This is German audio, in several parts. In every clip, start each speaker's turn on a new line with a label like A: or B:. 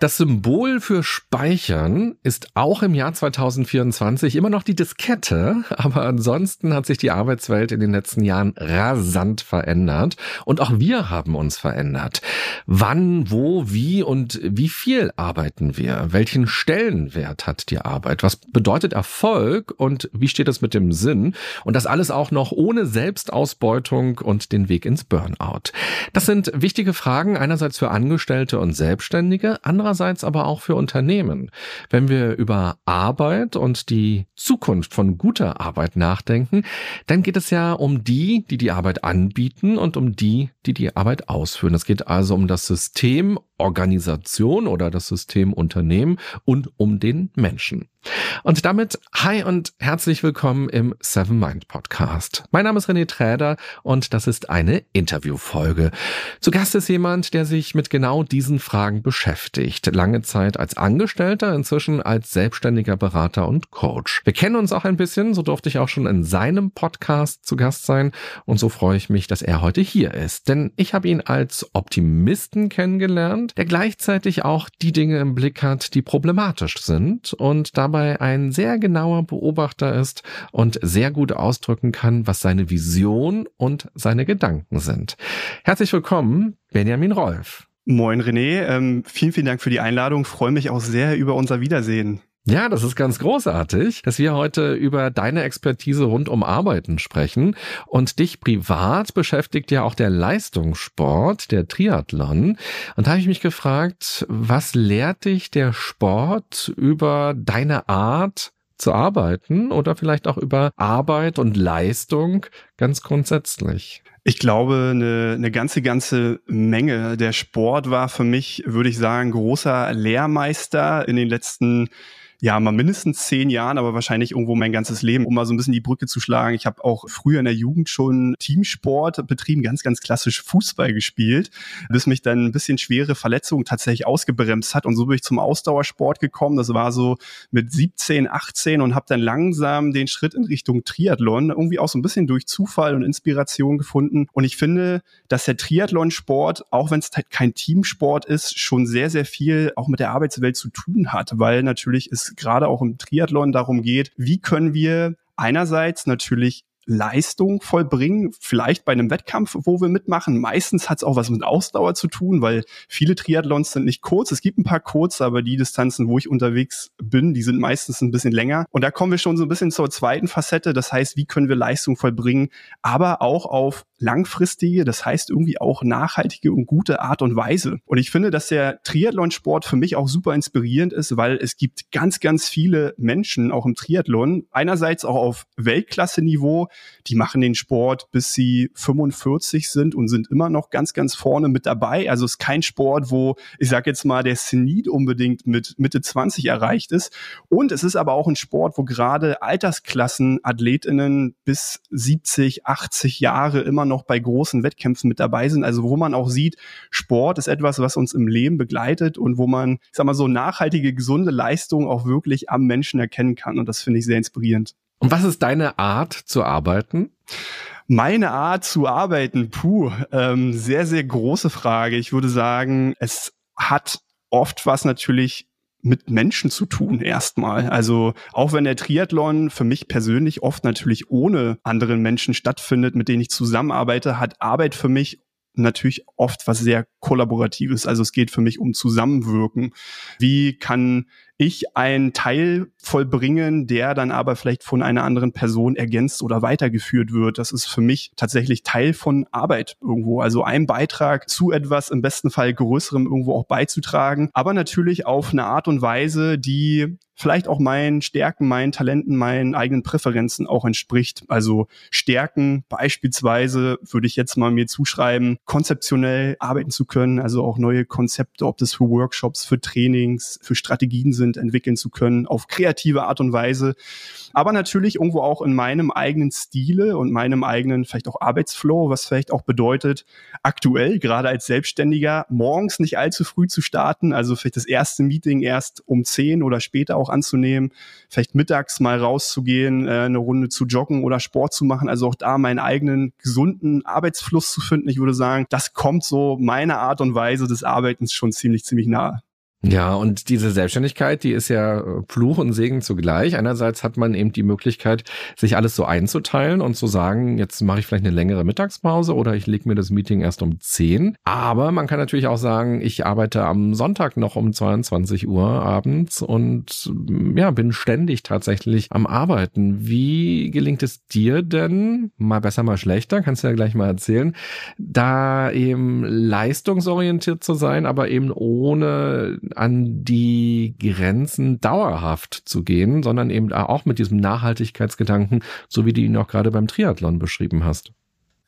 A: Das Symbol für Speichern ist auch im Jahr 2024 immer noch die Diskette, aber ansonsten hat sich die Arbeitswelt in den letzten Jahren rasant verändert und auch wir haben uns verändert. Wann, wo, wie und wie viel arbeiten wir? Welchen Stellenwert hat die Arbeit? Was bedeutet Erfolg und wie steht es mit dem Sinn? Und das alles auch noch ohne Selbstausbeutung und den Weg ins Burnout. Das sind wichtige Fragen einerseits für Angestellte und Selbstständige, andererseits andererseits aber auch für Unternehmen. Wenn wir über Arbeit und die Zukunft von guter Arbeit nachdenken, dann geht es ja um die, die die Arbeit anbieten und um die, die die Arbeit ausführen. Es geht also um das System Organisation oder das System Unternehmen und um den Menschen. Und damit hi und herzlich willkommen im Seven Mind Podcast. Mein Name ist René Träder und das ist eine Interviewfolge. Zu Gast ist jemand, der sich mit genau diesen Fragen beschäftigt. Lange Zeit als Angestellter, inzwischen als selbstständiger Berater und Coach. Wir kennen uns auch ein bisschen, so durfte ich auch schon in seinem Podcast zu Gast sein und so freue ich mich, dass er heute hier ist. Denn ich habe ihn als Optimisten kennengelernt der gleichzeitig auch die Dinge im Blick hat, die problematisch sind und dabei ein sehr genauer Beobachter ist und sehr gut ausdrücken kann, was seine Vision und seine Gedanken sind. Herzlich willkommen, Benjamin Rolf.
B: Moin René, ähm, vielen, vielen Dank für die Einladung. Freue mich auch sehr über unser Wiedersehen.
A: Ja, das ist ganz großartig, dass wir heute über deine Expertise rund um Arbeiten sprechen. Und dich privat beschäftigt ja auch der Leistungssport, der Triathlon. Und da habe ich mich gefragt, was lehrt dich der Sport über deine Art zu arbeiten oder vielleicht auch über Arbeit und Leistung ganz grundsätzlich?
B: Ich glaube, eine, eine ganze, ganze Menge. Der Sport war für mich, würde ich sagen, großer Lehrmeister in den letzten ja, mal mindestens zehn Jahren, aber wahrscheinlich irgendwo mein ganzes Leben, um mal so ein bisschen die Brücke zu schlagen. Ich habe auch früher in der Jugend schon Teamsport betrieben, ganz, ganz klassisch Fußball gespielt, bis mich dann ein bisschen schwere Verletzungen tatsächlich ausgebremst hat. Und so bin ich zum Ausdauersport gekommen. Das war so mit 17, 18 und habe dann langsam den Schritt in Richtung Triathlon irgendwie auch so ein bisschen durch Zufall und Inspiration gefunden. Und ich finde, dass der Triathlon-Sport, auch wenn es halt kein Teamsport ist, schon sehr, sehr viel auch mit der Arbeitswelt zu tun hat, weil natürlich ist gerade auch im Triathlon darum geht, wie können wir einerseits natürlich Leistung vollbringen, vielleicht bei einem Wettkampf, wo wir mitmachen. Meistens hat es auch was mit Ausdauer zu tun, weil viele Triathlons sind nicht kurz. Es gibt ein paar kurze, aber die Distanzen, wo ich unterwegs bin, die sind meistens ein bisschen länger. Und da kommen wir schon so ein bisschen zur zweiten Facette. Das heißt, wie können wir Leistung vollbringen, aber auch auf langfristige, das heißt irgendwie auch nachhaltige und gute Art und Weise. Und ich finde, dass der Triathlonsport für mich auch super inspirierend ist, weil es gibt ganz, ganz viele Menschen auch im Triathlon, einerseits auch auf Weltklasse-Niveau, die machen den Sport bis sie 45 sind und sind immer noch ganz, ganz vorne mit dabei. Also es ist kein Sport, wo, ich sag jetzt mal, der Zenit unbedingt mit Mitte 20 erreicht ist. Und es ist aber auch ein Sport, wo gerade Altersklassen, Athletinnen bis 70, 80 Jahre immer noch bei großen Wettkämpfen mit dabei sind. Also wo man auch sieht, Sport ist etwas, was uns im Leben begleitet und wo man, ich sag mal, so nachhaltige, gesunde Leistung auch wirklich am Menschen erkennen kann. Und das finde ich sehr inspirierend.
A: Und was ist deine Art zu arbeiten?
B: Meine Art zu arbeiten, puh, ähm, sehr, sehr große Frage. Ich würde sagen, es hat oft was natürlich mit Menschen zu tun erstmal. Also auch wenn der Triathlon für mich persönlich oft natürlich ohne anderen Menschen stattfindet, mit denen ich zusammenarbeite, hat Arbeit für mich natürlich oft was sehr kollaboratives. Also es geht für mich um Zusammenwirken. Wie kann ich einen Teil vollbringen, der dann aber vielleicht von einer anderen Person ergänzt oder weitergeführt wird. Das ist für mich tatsächlich Teil von Arbeit irgendwo. Also ein Beitrag zu etwas im besten Fall größerem irgendwo auch beizutragen, aber natürlich auf eine Art und Weise, die vielleicht auch meinen Stärken, meinen Talenten, meinen eigenen Präferenzen auch entspricht. Also Stärken beispielsweise würde ich jetzt mal mir zuschreiben, konzeptionell arbeiten zu können, also auch neue Konzepte, ob das für Workshops, für Trainings, für Strategien sind, entwickeln zu können, auf kreative Art und Weise. Aber natürlich irgendwo auch in meinem eigenen Stile und meinem eigenen vielleicht auch Arbeitsflow, was vielleicht auch bedeutet, aktuell, gerade als Selbstständiger, morgens nicht allzu früh zu starten, also vielleicht das erste Meeting erst um zehn oder später auch auch anzunehmen, vielleicht mittags mal rauszugehen, äh, eine Runde zu joggen oder Sport zu machen, also auch da meinen eigenen gesunden Arbeitsfluss zu finden. Ich würde sagen, das kommt so meiner Art und Weise des Arbeitens schon ziemlich, ziemlich nahe.
A: Ja, und diese Selbstständigkeit, die ist ja äh, Fluch und Segen zugleich. Einerseits hat man eben die Möglichkeit, sich alles so einzuteilen und zu sagen, jetzt mache ich vielleicht eine längere Mittagspause oder ich lege mir das Meeting erst um 10. Aber man kann natürlich auch sagen, ich arbeite am Sonntag noch um 22 Uhr abends und ja, bin ständig tatsächlich am Arbeiten. Wie gelingt es dir denn, mal besser, mal schlechter, kannst du ja gleich mal erzählen, da eben leistungsorientiert zu sein, aber eben ohne an die Grenzen dauerhaft zu gehen, sondern eben auch mit diesem Nachhaltigkeitsgedanken, so wie du ihn auch gerade beim Triathlon beschrieben hast.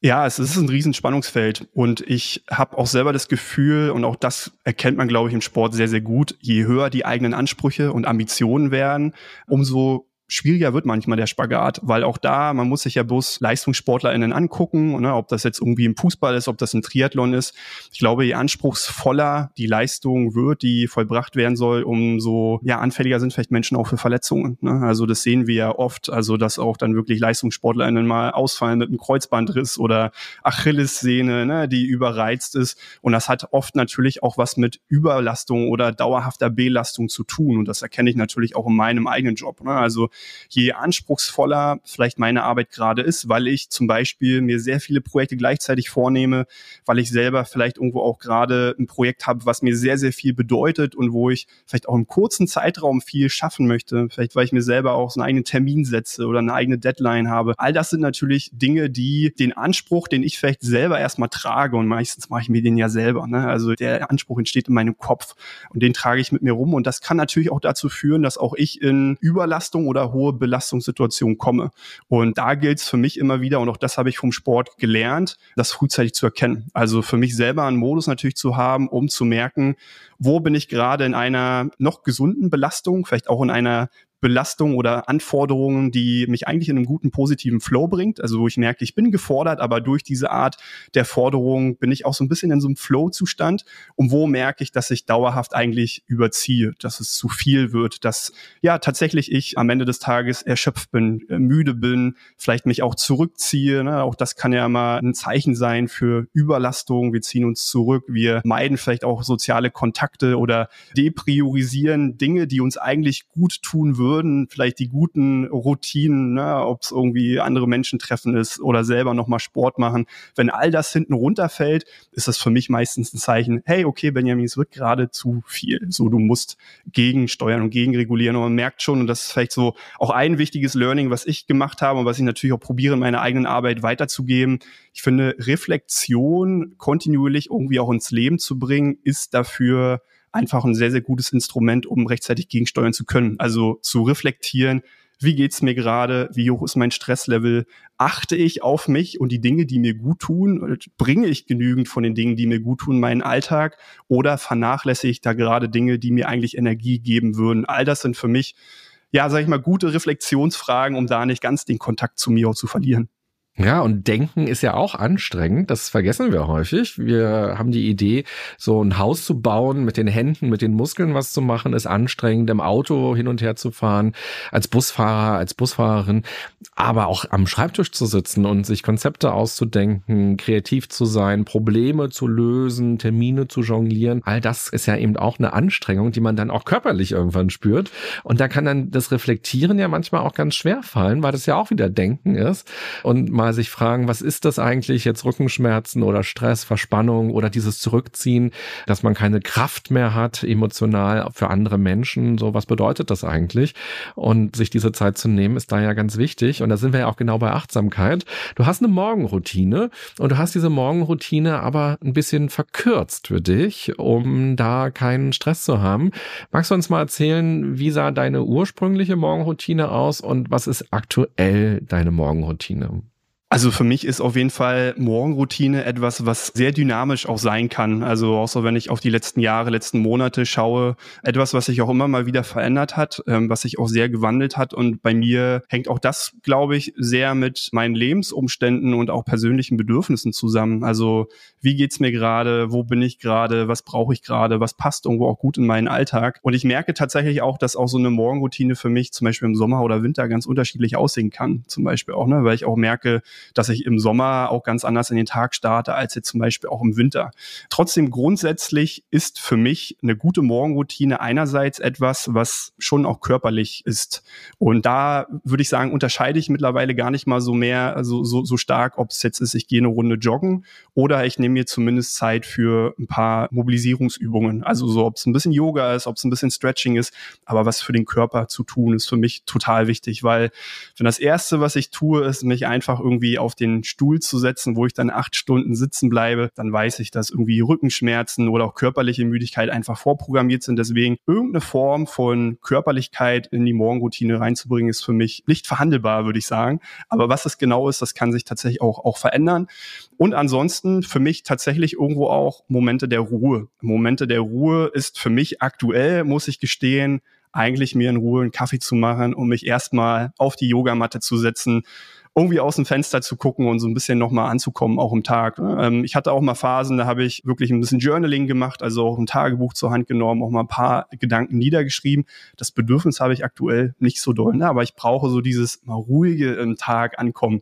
B: Ja, es ist ein Riesenspannungsfeld und ich habe auch selber das Gefühl und auch das erkennt man, glaube ich, im Sport sehr, sehr gut. Je höher die eigenen Ansprüche und Ambitionen werden, umso schwieriger wird manchmal der Spagat, weil auch da, man muss sich ja bloß LeistungssportlerInnen angucken, ne, ob das jetzt irgendwie im Fußball ist, ob das im Triathlon ist. Ich glaube, je anspruchsvoller die Leistung wird, die vollbracht werden soll, umso ja, anfälliger sind vielleicht Menschen auch für Verletzungen. Ne? Also das sehen wir ja oft, also dass auch dann wirklich LeistungssportlerInnen mal ausfallen mit einem Kreuzbandriss oder Achillessehne, ne, die überreizt ist. Und das hat oft natürlich auch was mit Überlastung oder dauerhafter Belastung zu tun. Und das erkenne ich natürlich auch in meinem eigenen Job. Ne? Also je anspruchsvoller vielleicht meine Arbeit gerade ist, weil ich zum Beispiel mir sehr viele Projekte gleichzeitig vornehme, weil ich selber vielleicht irgendwo auch gerade ein Projekt habe, was mir sehr, sehr viel bedeutet und wo ich vielleicht auch im kurzen Zeitraum viel schaffen möchte, vielleicht weil ich mir selber auch so einen eigenen Termin setze oder eine eigene Deadline habe. All das sind natürlich Dinge, die den Anspruch, den ich vielleicht selber erstmal trage und meistens mache ich mir den ja selber. Ne? Also der Anspruch entsteht in meinem Kopf und den trage ich mit mir rum und das kann natürlich auch dazu führen, dass auch ich in Überlastung oder hohe Belastungssituation komme. Und da gilt es für mich immer wieder, und auch das habe ich vom Sport gelernt, das frühzeitig zu erkennen. Also für mich selber einen Modus natürlich zu haben, um zu merken, wo bin ich gerade in einer noch gesunden Belastung, vielleicht auch in einer Belastung oder Anforderungen, die mich eigentlich in einem guten positiven Flow bringt. Also wo ich merke, ich bin gefordert, aber durch diese Art der Forderung bin ich auch so ein bisschen in so einem Flow-Zustand. Und wo merke ich, dass ich dauerhaft eigentlich überziehe, dass es zu viel wird, dass ja tatsächlich ich am Ende des Tages erschöpft bin, äh, müde bin, vielleicht mich auch zurückziehe. Ne? Auch das kann ja mal ein Zeichen sein für Überlastung. Wir ziehen uns zurück, wir meiden vielleicht auch soziale Kontakte oder depriorisieren Dinge, die uns eigentlich gut tun würden würden, vielleicht die guten Routinen, ne, ob es irgendwie andere Menschen treffen ist oder selber nochmal Sport machen. Wenn all das hinten runterfällt, ist das für mich meistens ein Zeichen, hey, okay, Benjamin, es wird gerade zu viel. So, du musst gegensteuern und gegenregulieren. Und man merkt schon, und das ist vielleicht so auch ein wichtiges Learning, was ich gemacht habe und was ich natürlich auch probiere, in meiner eigenen Arbeit weiterzugeben. Ich finde, Reflexion kontinuierlich irgendwie auch ins Leben zu bringen, ist dafür einfach ein sehr, sehr gutes Instrument, um rechtzeitig gegensteuern zu können. Also zu reflektieren, wie geht's mir gerade, wie hoch ist mein Stresslevel, achte ich auf mich und die Dinge, die mir gut tun, bringe ich genügend von den Dingen, die mir gut tun, meinen Alltag oder vernachlässige ich da gerade Dinge, die mir eigentlich Energie geben würden. All das sind für mich, ja, sag ich mal, gute Reflexionsfragen, um da nicht ganz den Kontakt zu mir auch zu verlieren.
A: Ja, und denken ist ja auch anstrengend. Das vergessen wir häufig. Wir haben die Idee, so ein Haus zu bauen, mit den Händen, mit den Muskeln was zu machen, ist anstrengend, im Auto hin und her zu fahren, als Busfahrer, als Busfahrerin, aber auch am Schreibtisch zu sitzen und sich Konzepte auszudenken, kreativ zu sein, Probleme zu lösen, Termine zu jonglieren. All das ist ja eben auch eine Anstrengung, die man dann auch körperlich irgendwann spürt. Und da kann dann das Reflektieren ja manchmal auch ganz schwer fallen, weil das ja auch wieder Denken ist. Und mal sich fragen, was ist das eigentlich jetzt Rückenschmerzen oder Stress, Verspannung oder dieses Zurückziehen, dass man keine Kraft mehr hat emotional für andere Menschen. So, was bedeutet das eigentlich? Und sich diese Zeit zu nehmen, ist da ja ganz wichtig. Und da sind wir ja auch genau bei Achtsamkeit. Du hast eine Morgenroutine und du hast diese Morgenroutine aber ein bisschen verkürzt für dich, um da keinen Stress zu haben. Magst du uns mal erzählen, wie sah deine ursprüngliche Morgenroutine aus und was ist aktuell deine Morgenroutine?
B: Also für mich ist auf jeden Fall Morgenroutine etwas, was sehr dynamisch auch sein kann. Also auch so, wenn ich auf die letzten Jahre, letzten Monate schaue, etwas, was sich auch immer mal wieder verändert hat, ähm, was sich auch sehr gewandelt hat. Und bei mir hängt auch das, glaube ich, sehr mit meinen Lebensumständen und auch persönlichen Bedürfnissen zusammen. Also wie geht's mir gerade? Wo bin ich gerade? Was brauche ich gerade? Was passt irgendwo auch gut in meinen Alltag? Und ich merke tatsächlich auch, dass auch so eine Morgenroutine für mich zum Beispiel im Sommer oder Winter ganz unterschiedlich aussehen kann. Zum Beispiel auch, ne, weil ich auch merke, dass ich im Sommer auch ganz anders in den Tag starte als jetzt zum Beispiel auch im Winter. Trotzdem grundsätzlich ist für mich eine gute Morgenroutine einerseits etwas, was schon auch körperlich ist. Und da würde ich sagen, unterscheide ich mittlerweile gar nicht mal so mehr, so, so, so stark, ob es jetzt ist, ich gehe eine Runde joggen oder ich nehme mir zumindest Zeit für ein paar Mobilisierungsübungen. Also so, ob es ein bisschen Yoga ist, ob es ein bisschen Stretching ist, aber was für den Körper zu tun, ist für mich total wichtig, weil wenn das Erste, was ich tue, ist, mich einfach irgendwie irgendwie auf den Stuhl zu setzen, wo ich dann acht Stunden sitzen bleibe, dann weiß ich, dass irgendwie Rückenschmerzen oder auch körperliche Müdigkeit einfach vorprogrammiert sind. Deswegen irgendeine Form von Körperlichkeit in die Morgenroutine reinzubringen, ist für mich nicht verhandelbar, würde ich sagen. Aber was es genau ist, das kann sich tatsächlich auch, auch verändern. Und ansonsten für mich tatsächlich irgendwo auch Momente der Ruhe. Momente der Ruhe ist für mich aktuell, muss ich gestehen, eigentlich mir in Ruhe einen Kaffee zu machen, um mich erstmal auf die Yogamatte zu setzen, irgendwie aus dem Fenster zu gucken und so ein bisschen nochmal anzukommen, auch im Tag. Ne? Ähm, ich hatte auch mal Phasen, da habe ich wirklich ein bisschen Journaling gemacht, also auch ein Tagebuch zur Hand genommen, auch mal ein paar Gedanken niedergeschrieben. Das Bedürfnis habe ich aktuell nicht so doll, ne? aber ich brauche so dieses mal ruhige im Tag ankommen.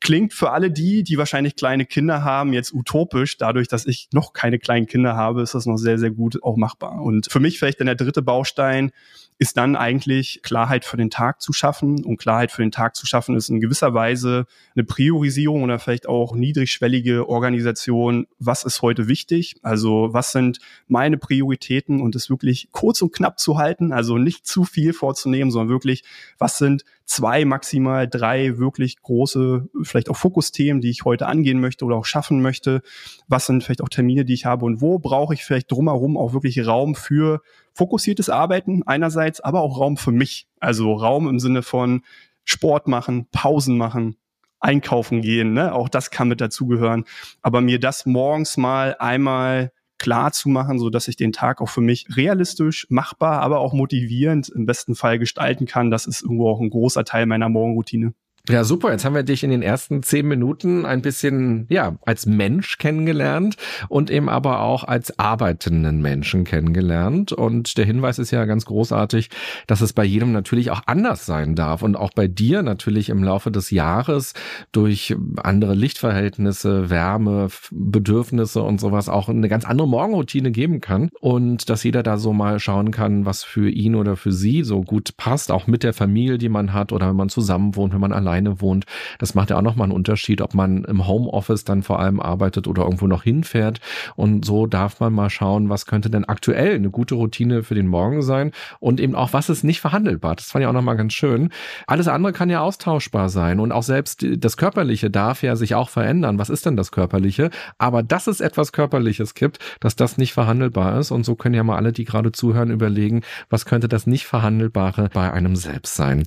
B: Klingt für alle die, die wahrscheinlich kleine Kinder haben, jetzt utopisch. Dadurch, dass ich noch keine kleinen Kinder habe, ist das noch sehr, sehr gut auch machbar. Und für mich vielleicht dann der dritte Baustein, ist dann eigentlich Klarheit für den Tag zu schaffen. Und Klarheit für den Tag zu schaffen ist in gewisser Weise eine Priorisierung oder vielleicht auch niedrigschwellige Organisation. Was ist heute wichtig? Also was sind meine Prioritäten und es wirklich kurz und knapp zu halten? Also nicht zu viel vorzunehmen, sondern wirklich, was sind zwei, maximal drei wirklich große, vielleicht auch Fokusthemen, die ich heute angehen möchte oder auch schaffen möchte? Was sind vielleicht auch Termine, die ich habe und wo brauche ich vielleicht drumherum auch wirklich Raum für fokussiertes Arbeiten einerseits, aber auch Raum für mich. Also Raum im Sinne von Sport machen, Pausen machen, einkaufen gehen, ne? Auch das kann mit dazugehören. Aber mir das morgens mal einmal klar zu machen, so dass ich den Tag auch für mich realistisch, machbar, aber auch motivierend im besten Fall gestalten kann, das ist irgendwo auch ein großer Teil meiner Morgenroutine.
A: Ja, super. Jetzt haben wir dich in den ersten zehn Minuten ein bisschen, ja, als Mensch kennengelernt und eben aber auch als arbeitenden Menschen kennengelernt. Und der Hinweis ist ja ganz großartig, dass es bei jedem natürlich auch anders sein darf und auch bei dir natürlich im Laufe des Jahres durch andere Lichtverhältnisse, Wärme, Bedürfnisse und sowas auch eine ganz andere Morgenroutine geben kann und dass jeder da so mal schauen kann, was für ihn oder für sie so gut passt, auch mit der Familie, die man hat oder wenn man zusammen wohnt, wenn man allein alleine wohnt. Das macht ja auch nochmal einen Unterschied, ob man im Homeoffice dann vor allem arbeitet oder irgendwo noch hinfährt. Und so darf man mal schauen, was könnte denn aktuell eine gute Routine für den Morgen sein und eben auch, was ist nicht verhandelbar. Das fand ich auch nochmal ganz schön. Alles andere kann ja austauschbar sein und auch selbst das Körperliche darf ja sich auch verändern. Was ist denn das Körperliche? Aber dass es etwas Körperliches gibt, dass das nicht verhandelbar ist und so können ja mal alle, die gerade zuhören, überlegen, was könnte das nicht verhandelbare bei einem selbst sein.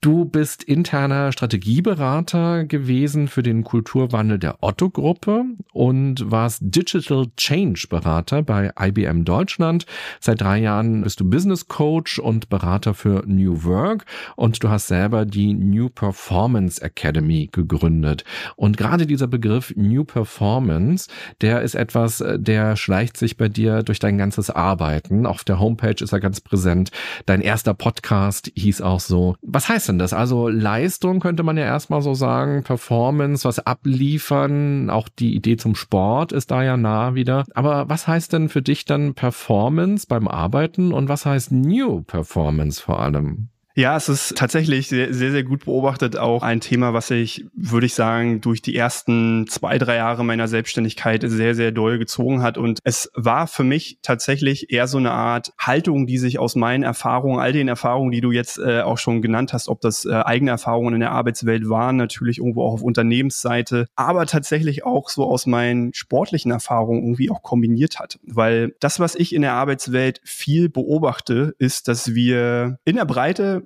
A: Du bist interner Strategie Strategieberater gewesen für den Kulturwandel der Otto-Gruppe und warst Digital Change Berater bei IBM Deutschland. Seit drei Jahren bist du Business Coach und Berater für New Work und du hast selber die New Performance Academy gegründet. Und gerade dieser Begriff New Performance, der ist etwas, der schleicht sich bei dir durch dein ganzes Arbeiten. Auf der Homepage ist er ganz präsent. Dein erster Podcast hieß auch so. Was heißt denn das? Also Leistung könnte könnte man ja erstmal so sagen, Performance, was abliefern, auch die Idee zum Sport ist da ja nah wieder. Aber was heißt denn für dich dann Performance beim Arbeiten und was heißt New Performance vor allem?
B: Ja, es ist tatsächlich sehr, sehr, sehr gut beobachtet. Auch ein Thema, was ich, würde ich sagen, durch die ersten zwei, drei Jahre meiner Selbstständigkeit sehr, sehr doll gezogen hat. Und es war für mich tatsächlich eher so eine Art Haltung, die sich aus meinen Erfahrungen, all den Erfahrungen, die du jetzt äh, auch schon genannt hast, ob das äh, eigene Erfahrungen in der Arbeitswelt waren, natürlich irgendwo auch auf Unternehmensseite, aber tatsächlich auch so aus meinen sportlichen Erfahrungen irgendwie auch kombiniert hat. Weil das, was ich in der Arbeitswelt viel beobachte, ist, dass wir in der Breite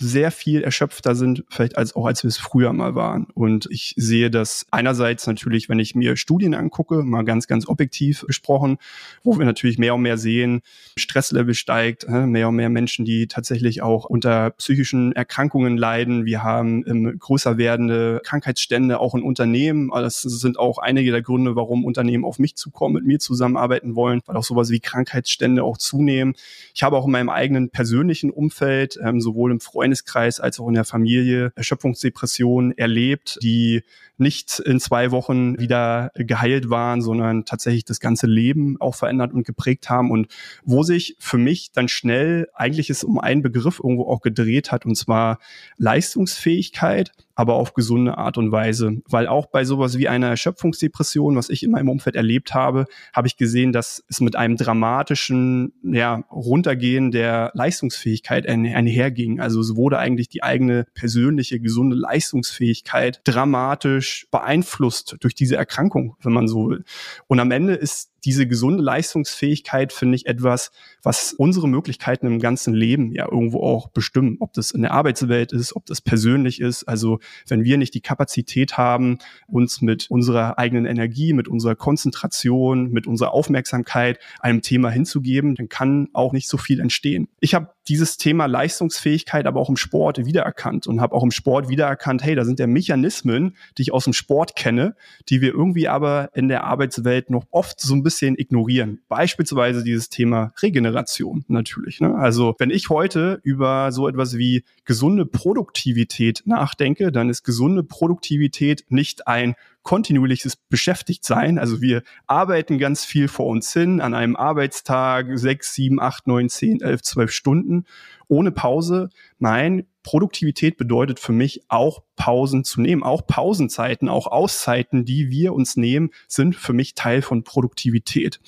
B: sehr viel erschöpfter sind, vielleicht als auch als wir es früher mal waren. Und ich sehe das einerseits natürlich, wenn ich mir Studien angucke, mal ganz, ganz objektiv gesprochen, wo wir natürlich mehr und mehr sehen, Stresslevel steigt, mehr und mehr Menschen, die tatsächlich auch unter psychischen Erkrankungen leiden. Wir haben ähm, größer werdende Krankheitsstände auch in Unternehmen. Das sind auch einige der Gründe, warum Unternehmen auf mich zukommen, mit mir zusammenarbeiten wollen, weil auch sowas wie Krankheitsstände auch zunehmen. Ich habe auch in meinem eigenen persönlichen Umfeld, ähm, sowohl im Freundeskreis als auch in der Familie, Erschöpfungsdepressionen erlebt, die nicht in zwei Wochen wieder geheilt waren, sondern tatsächlich das ganze Leben auch verändert und geprägt haben. Und wo sich für mich dann schnell eigentlich es um einen Begriff irgendwo auch gedreht hat und zwar Leistungsfähigkeit aber auf gesunde Art und Weise. Weil auch bei sowas wie einer Erschöpfungsdepression, was ich immer im Umfeld erlebt habe, habe ich gesehen, dass es mit einem dramatischen ja, Runtergehen der Leistungsfähigkeit einherging. Also es wurde eigentlich die eigene persönliche gesunde Leistungsfähigkeit dramatisch beeinflusst durch diese Erkrankung, wenn man so will. Und am Ende ist diese gesunde Leistungsfähigkeit finde ich etwas, was unsere Möglichkeiten im ganzen Leben ja irgendwo auch bestimmen. Ob das in der Arbeitswelt ist, ob das persönlich ist. Also wenn wir nicht die Kapazität haben, uns mit unserer eigenen Energie, mit unserer Konzentration, mit unserer Aufmerksamkeit einem Thema hinzugeben, dann kann auch nicht so viel entstehen. Ich habe dieses Thema Leistungsfähigkeit aber auch im Sport wiedererkannt und habe auch im Sport wiedererkannt, hey, da sind ja Mechanismen, die ich aus dem Sport kenne, die wir irgendwie aber in der Arbeitswelt noch oft so ein bisschen ignorieren. Beispielsweise dieses Thema Regeneration natürlich. Ne? Also wenn ich heute über so etwas wie gesunde Produktivität nachdenke, dann ist gesunde Produktivität nicht ein kontinuierliches Beschäftigtsein. Also wir arbeiten ganz viel vor uns hin an einem Arbeitstag, sechs, sieben, acht, neun, zehn, elf, zwölf Stunden ohne Pause. Nein, Produktivität bedeutet für mich auch Pausen zu nehmen. Auch Pausenzeiten, auch Auszeiten, die wir uns nehmen, sind für mich Teil von Produktivität.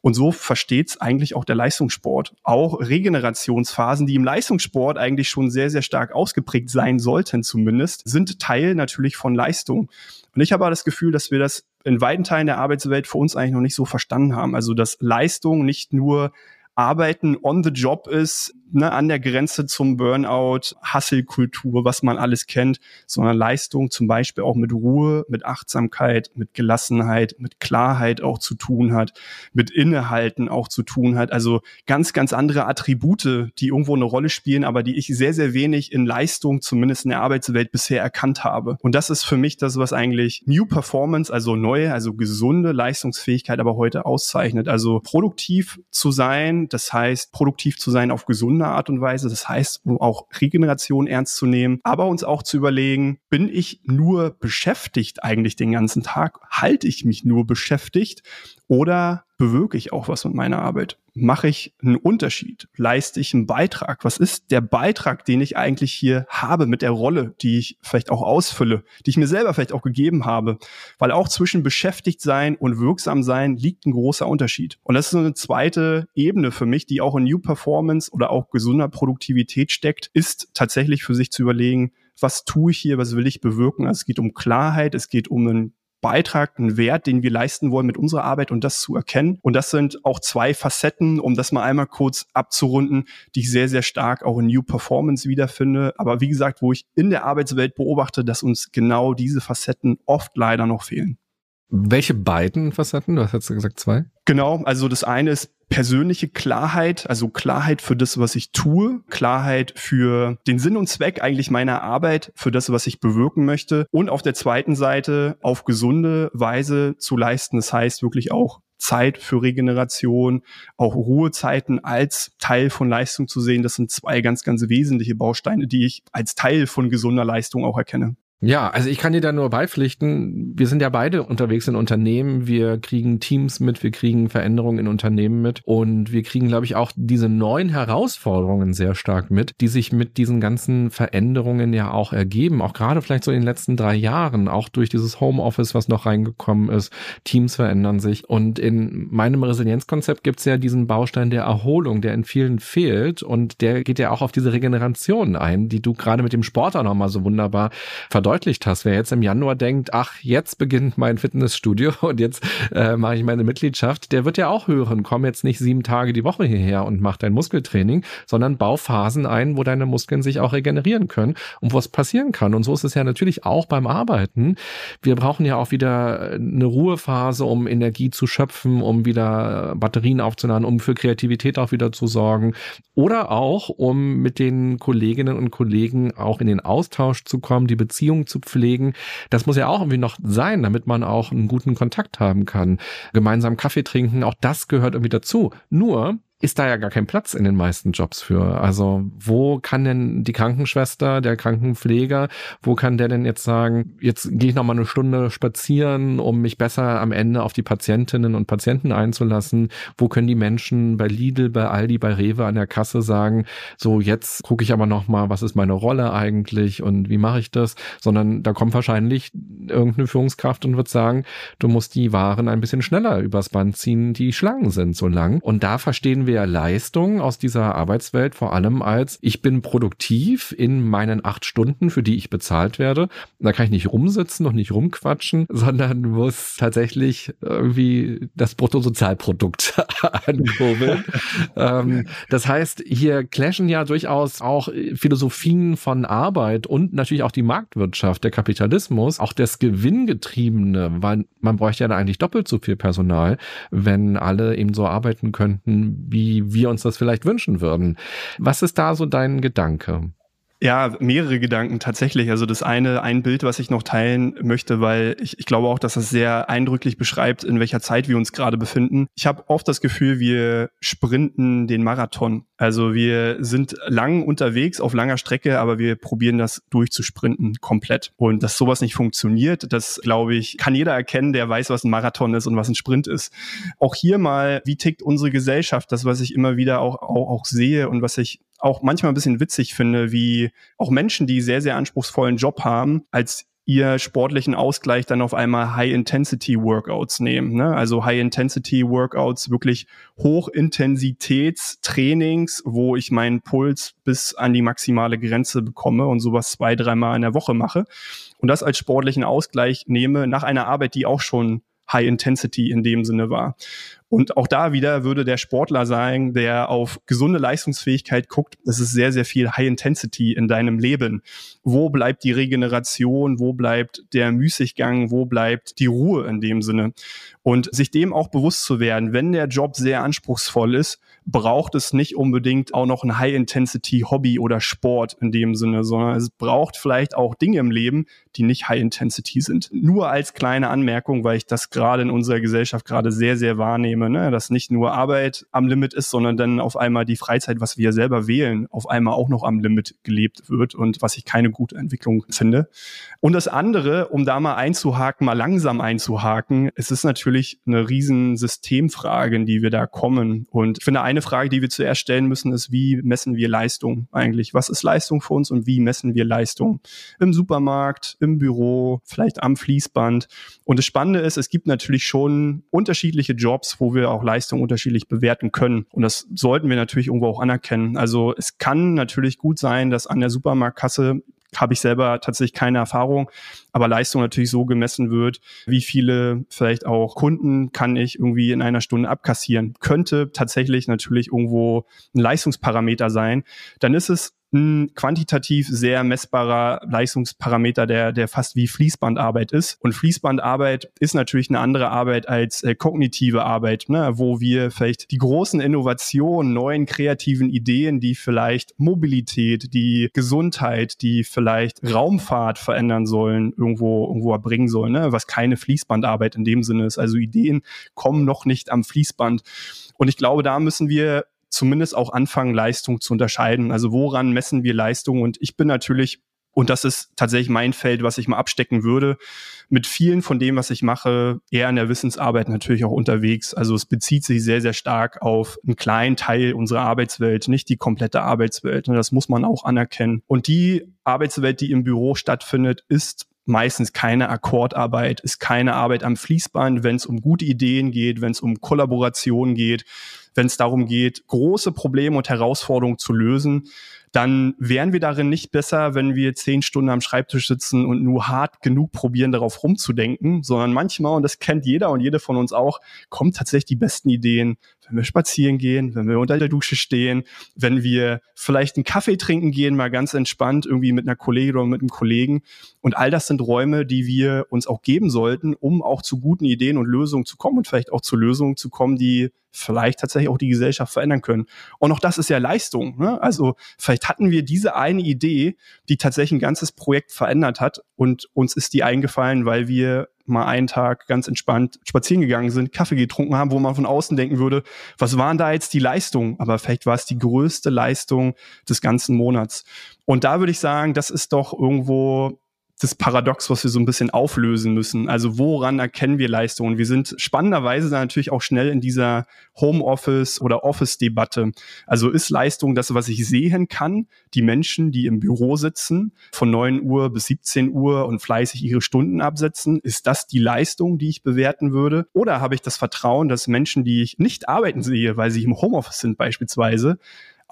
B: Und so versteht es eigentlich auch der Leistungssport. Auch Regenerationsphasen, die im Leistungssport eigentlich schon sehr, sehr stark ausgeprägt sein sollten zumindest, sind Teil natürlich von Leistung. Und ich habe das Gefühl, dass wir das in weiten Teilen der Arbeitswelt für uns eigentlich noch nicht so verstanden haben. Also, dass Leistung nicht nur Arbeiten on the job ist, ne, an der Grenze zum Burnout, Hasselkultur, was man alles kennt, sondern Leistung zum Beispiel auch mit Ruhe, mit Achtsamkeit, mit Gelassenheit, mit Klarheit auch zu tun hat, mit Innehalten auch zu tun hat. Also ganz, ganz andere Attribute, die irgendwo eine Rolle spielen, aber die ich sehr, sehr wenig in Leistung, zumindest in der Arbeitswelt bisher erkannt habe. Und das ist für mich das, was eigentlich New Performance, also neue, also gesunde Leistungsfähigkeit aber heute auszeichnet. Also produktiv zu sein, das heißt, produktiv zu sein auf gesunde Art und Weise. Das heißt, auch Regeneration ernst zu nehmen, aber uns auch zu überlegen, bin ich nur beschäftigt eigentlich den ganzen Tag? Halte ich mich nur beschäftigt? Oder bewirke ich auch was mit meiner Arbeit? Mache ich einen Unterschied? Leiste ich einen Beitrag? Was ist der Beitrag, den ich eigentlich hier habe mit der Rolle, die ich vielleicht auch ausfülle, die ich mir selber vielleicht auch gegeben habe? Weil auch zwischen beschäftigt sein und wirksam sein liegt ein großer Unterschied. Und das ist so eine zweite Ebene für mich, die auch in New Performance oder auch gesunder Produktivität steckt, ist tatsächlich für sich zu überlegen, was tue ich hier, was will ich bewirken? Also es geht um Klarheit, es geht um einen Beitrag, einen Wert, den wir leisten wollen mit unserer Arbeit und das zu erkennen. Und das sind auch zwei Facetten, um das mal einmal kurz abzurunden, die ich sehr, sehr stark auch in New Performance wiederfinde. Aber wie gesagt, wo ich in der Arbeitswelt beobachte, dass uns genau diese Facetten oft leider noch fehlen.
A: Welche beiden Facetten? Du hast gesagt zwei.
B: Genau, also das eine ist persönliche Klarheit, also Klarheit für das, was ich tue, Klarheit für den Sinn und Zweck eigentlich meiner Arbeit, für das, was ich bewirken möchte und auf der zweiten Seite auf gesunde Weise zu leisten. Das heißt wirklich auch Zeit für Regeneration, auch Ruhezeiten als Teil von Leistung zu sehen. Das sind zwei ganz, ganz wesentliche Bausteine, die ich als Teil von gesunder Leistung auch erkenne.
A: Ja, also ich kann dir da nur beipflichten. Wir sind ja beide unterwegs in Unternehmen. Wir kriegen Teams mit, wir kriegen Veränderungen in Unternehmen mit und wir kriegen, glaube ich, auch diese neuen Herausforderungen sehr stark mit, die sich mit diesen ganzen Veränderungen ja auch ergeben. Auch gerade vielleicht so in den letzten drei Jahren, auch durch dieses Homeoffice, was noch reingekommen ist. Teams verändern sich. Und in meinem Resilienzkonzept gibt es ja diesen Baustein der Erholung, der in vielen fehlt. Und der geht ja auch auf diese Regeneration ein, die du gerade mit dem Sport auch nochmal so wunderbar verdeutlicht verdeutlicht hast. Wer jetzt im Januar denkt, ach, jetzt beginnt mein Fitnessstudio und jetzt äh, mache ich meine Mitgliedschaft, der wird ja auch hören, komm jetzt nicht sieben Tage die Woche hierher und mach dein Muskeltraining, sondern bau Phasen ein, wo deine Muskeln sich auch regenerieren können und wo es passieren kann. Und so ist es ja natürlich auch beim Arbeiten. Wir brauchen ja auch wieder eine Ruhephase, um Energie zu schöpfen, um wieder Batterien aufzuladen, um für Kreativität auch wieder zu sorgen oder auch, um mit den Kolleginnen und Kollegen auch in den Austausch zu kommen, die Beziehung zu pflegen. Das muss ja auch irgendwie noch sein, damit man auch einen guten Kontakt haben kann. Gemeinsam Kaffee trinken, auch das gehört irgendwie dazu. Nur, ist da ja gar kein Platz in den meisten Jobs für. Also wo kann denn die Krankenschwester, der Krankenpfleger, wo kann der denn jetzt sagen, jetzt gehe ich noch mal eine Stunde spazieren, um mich besser am Ende auf die Patientinnen und Patienten einzulassen? Wo können die Menschen bei Lidl, bei Aldi, bei Rewe an der Kasse sagen, so jetzt gucke ich aber noch mal, was ist meine Rolle eigentlich und wie mache ich das? Sondern da kommt wahrscheinlich irgendeine Führungskraft und wird sagen, du musst die Waren ein bisschen schneller übers Band ziehen, die Schlangen sind so lang. Und da verstehen wir wir Leistung aus dieser Arbeitswelt vor allem als, ich bin produktiv in meinen acht Stunden, für die ich bezahlt werde. Da kann ich nicht rumsitzen und nicht rumquatschen, sondern muss tatsächlich irgendwie das Bruttosozialprodukt ankurbeln. ähm, das heißt, hier clashen ja durchaus auch Philosophien von Arbeit und natürlich auch die Marktwirtschaft, der Kapitalismus, auch das Gewinngetriebene, weil man bräuchte ja eigentlich doppelt so viel Personal, wenn alle eben so arbeiten könnten, wie wir uns das vielleicht wünschen würden. Was ist da so dein Gedanke?
B: Ja, mehrere Gedanken tatsächlich. Also das eine, ein Bild, was ich noch teilen möchte, weil ich, ich glaube auch, dass das sehr eindrücklich beschreibt, in welcher Zeit wir uns gerade befinden. Ich habe oft das Gefühl, wir sprinten den Marathon. Also wir sind lang unterwegs auf langer Strecke, aber wir probieren das durchzusprinten komplett. Und dass sowas nicht funktioniert, das glaube ich, kann jeder erkennen, der weiß, was ein Marathon ist und was ein Sprint ist. Auch hier mal, wie tickt unsere Gesellschaft? Das, was ich immer wieder auch, auch, auch sehe und was ich auch manchmal ein bisschen witzig finde, wie auch Menschen, die sehr, sehr anspruchsvollen Job haben, als ihr sportlichen Ausgleich dann auf einmal High-Intensity-Workouts nehmen. Ne? Also High-Intensity-Workouts, wirklich Hochintensitätstrainings, wo ich meinen Puls bis an die maximale Grenze bekomme und sowas zwei, dreimal in der Woche mache. Und das als sportlichen Ausgleich nehme nach einer Arbeit, die auch schon High Intensity in dem Sinne war. Und auch da wieder würde der Sportler sein, der auf gesunde Leistungsfähigkeit guckt. Es ist sehr, sehr viel High Intensity in deinem Leben. Wo bleibt die Regeneration? Wo bleibt der Müßiggang? Wo bleibt die Ruhe in dem Sinne? Und sich dem auch bewusst zu werden, wenn der Job sehr anspruchsvoll ist, braucht es nicht unbedingt auch noch ein High-Intensity-Hobby oder Sport in dem Sinne, sondern es braucht vielleicht auch Dinge im Leben, die nicht High-Intensity sind. Nur als kleine Anmerkung, weil ich das gerade in unserer Gesellschaft gerade sehr, sehr wahrnehme, ne? dass nicht nur Arbeit am Limit ist, sondern dann auf einmal die Freizeit, was wir selber wählen, auf einmal auch noch am Limit gelebt wird und was ich keine gute Entwicklung finde. Und das andere, um da mal einzuhaken, mal langsam einzuhaken, es ist natürlich eine riesen Systemfrage, in die wir da kommen. Und ich finde, eine Frage, die wir zuerst stellen müssen, ist, wie messen wir Leistung eigentlich? Was ist Leistung für uns und wie messen wir Leistung? Im Supermarkt, im Büro, vielleicht am Fließband. Und das Spannende ist, es gibt natürlich schon unterschiedliche Jobs, wo wir auch Leistung unterschiedlich bewerten können. Und das sollten wir natürlich irgendwo auch anerkennen. Also es kann natürlich gut sein, dass an der Supermarktkasse habe ich selber tatsächlich keine Erfahrung, aber Leistung natürlich so gemessen wird, wie viele vielleicht auch Kunden kann ich irgendwie in einer Stunde abkassieren. Könnte tatsächlich natürlich irgendwo ein Leistungsparameter sein. Dann ist es ein quantitativ sehr messbarer Leistungsparameter, der, der fast wie Fließbandarbeit ist. Und Fließbandarbeit ist natürlich eine andere Arbeit als äh, kognitive Arbeit, ne, wo wir vielleicht die großen Innovationen, neuen kreativen Ideen, die vielleicht Mobilität, die Gesundheit, die vielleicht Raumfahrt verändern sollen, irgendwo, irgendwo erbringen sollen, ne, was keine Fließbandarbeit in dem Sinne ist. Also Ideen kommen noch nicht am Fließband. Und ich glaube, da müssen wir zumindest auch anfangen, Leistung zu unterscheiden. Also woran messen wir Leistung? Und ich bin natürlich und das ist tatsächlich mein Feld, was ich mal abstecken würde. Mit vielen von dem, was ich mache, eher in der Wissensarbeit natürlich auch unterwegs. Also es bezieht sich sehr, sehr stark auf einen kleinen Teil unserer Arbeitswelt, nicht die komplette Arbeitswelt. Das muss man auch anerkennen. Und die Arbeitswelt, die im Büro stattfindet, ist meistens keine Akkordarbeit, ist keine Arbeit am Fließband, wenn es um gute Ideen geht, wenn es um Kollaboration geht, wenn es darum geht, große Probleme und Herausforderungen zu lösen, dann wären wir darin nicht besser, wenn wir zehn Stunden am Schreibtisch sitzen und nur hart genug probieren, darauf rumzudenken, sondern manchmal, und das kennt jeder und jede von uns auch, kommen tatsächlich die besten Ideen, wenn wir spazieren gehen, wenn wir unter der Dusche stehen, wenn wir vielleicht einen Kaffee trinken gehen, mal ganz entspannt, irgendwie mit einer Kollegin oder mit einem Kollegen. Und all das sind Räume, die wir uns auch geben sollten, um auch zu guten Ideen und Lösungen zu kommen und vielleicht auch zu Lösungen zu kommen, die vielleicht tatsächlich auch die Gesellschaft verändern können. Und auch das ist ja Leistung. Ne? Also vielleicht hatten wir diese eine Idee, die tatsächlich ein ganzes Projekt verändert hat und uns ist die eingefallen, weil wir mal einen Tag ganz entspannt spazieren gegangen sind, Kaffee getrunken haben, wo man von außen denken würde, was waren da jetzt die Leistungen? Aber vielleicht war es die größte Leistung des ganzen Monats. Und da würde ich sagen, das ist doch irgendwo das Paradox, was wir so ein bisschen auflösen müssen. Also woran erkennen wir Leistungen? Wir sind spannenderweise natürlich auch schnell in dieser Homeoffice- oder Office-Debatte. Also ist Leistung das, was ich sehen kann? Die Menschen, die im Büro sitzen, von 9 Uhr bis 17 Uhr und fleißig ihre Stunden absetzen, ist das die Leistung, die ich bewerten würde? Oder habe ich das Vertrauen, dass Menschen, die ich nicht arbeiten sehe, weil sie im Homeoffice sind beispielsweise,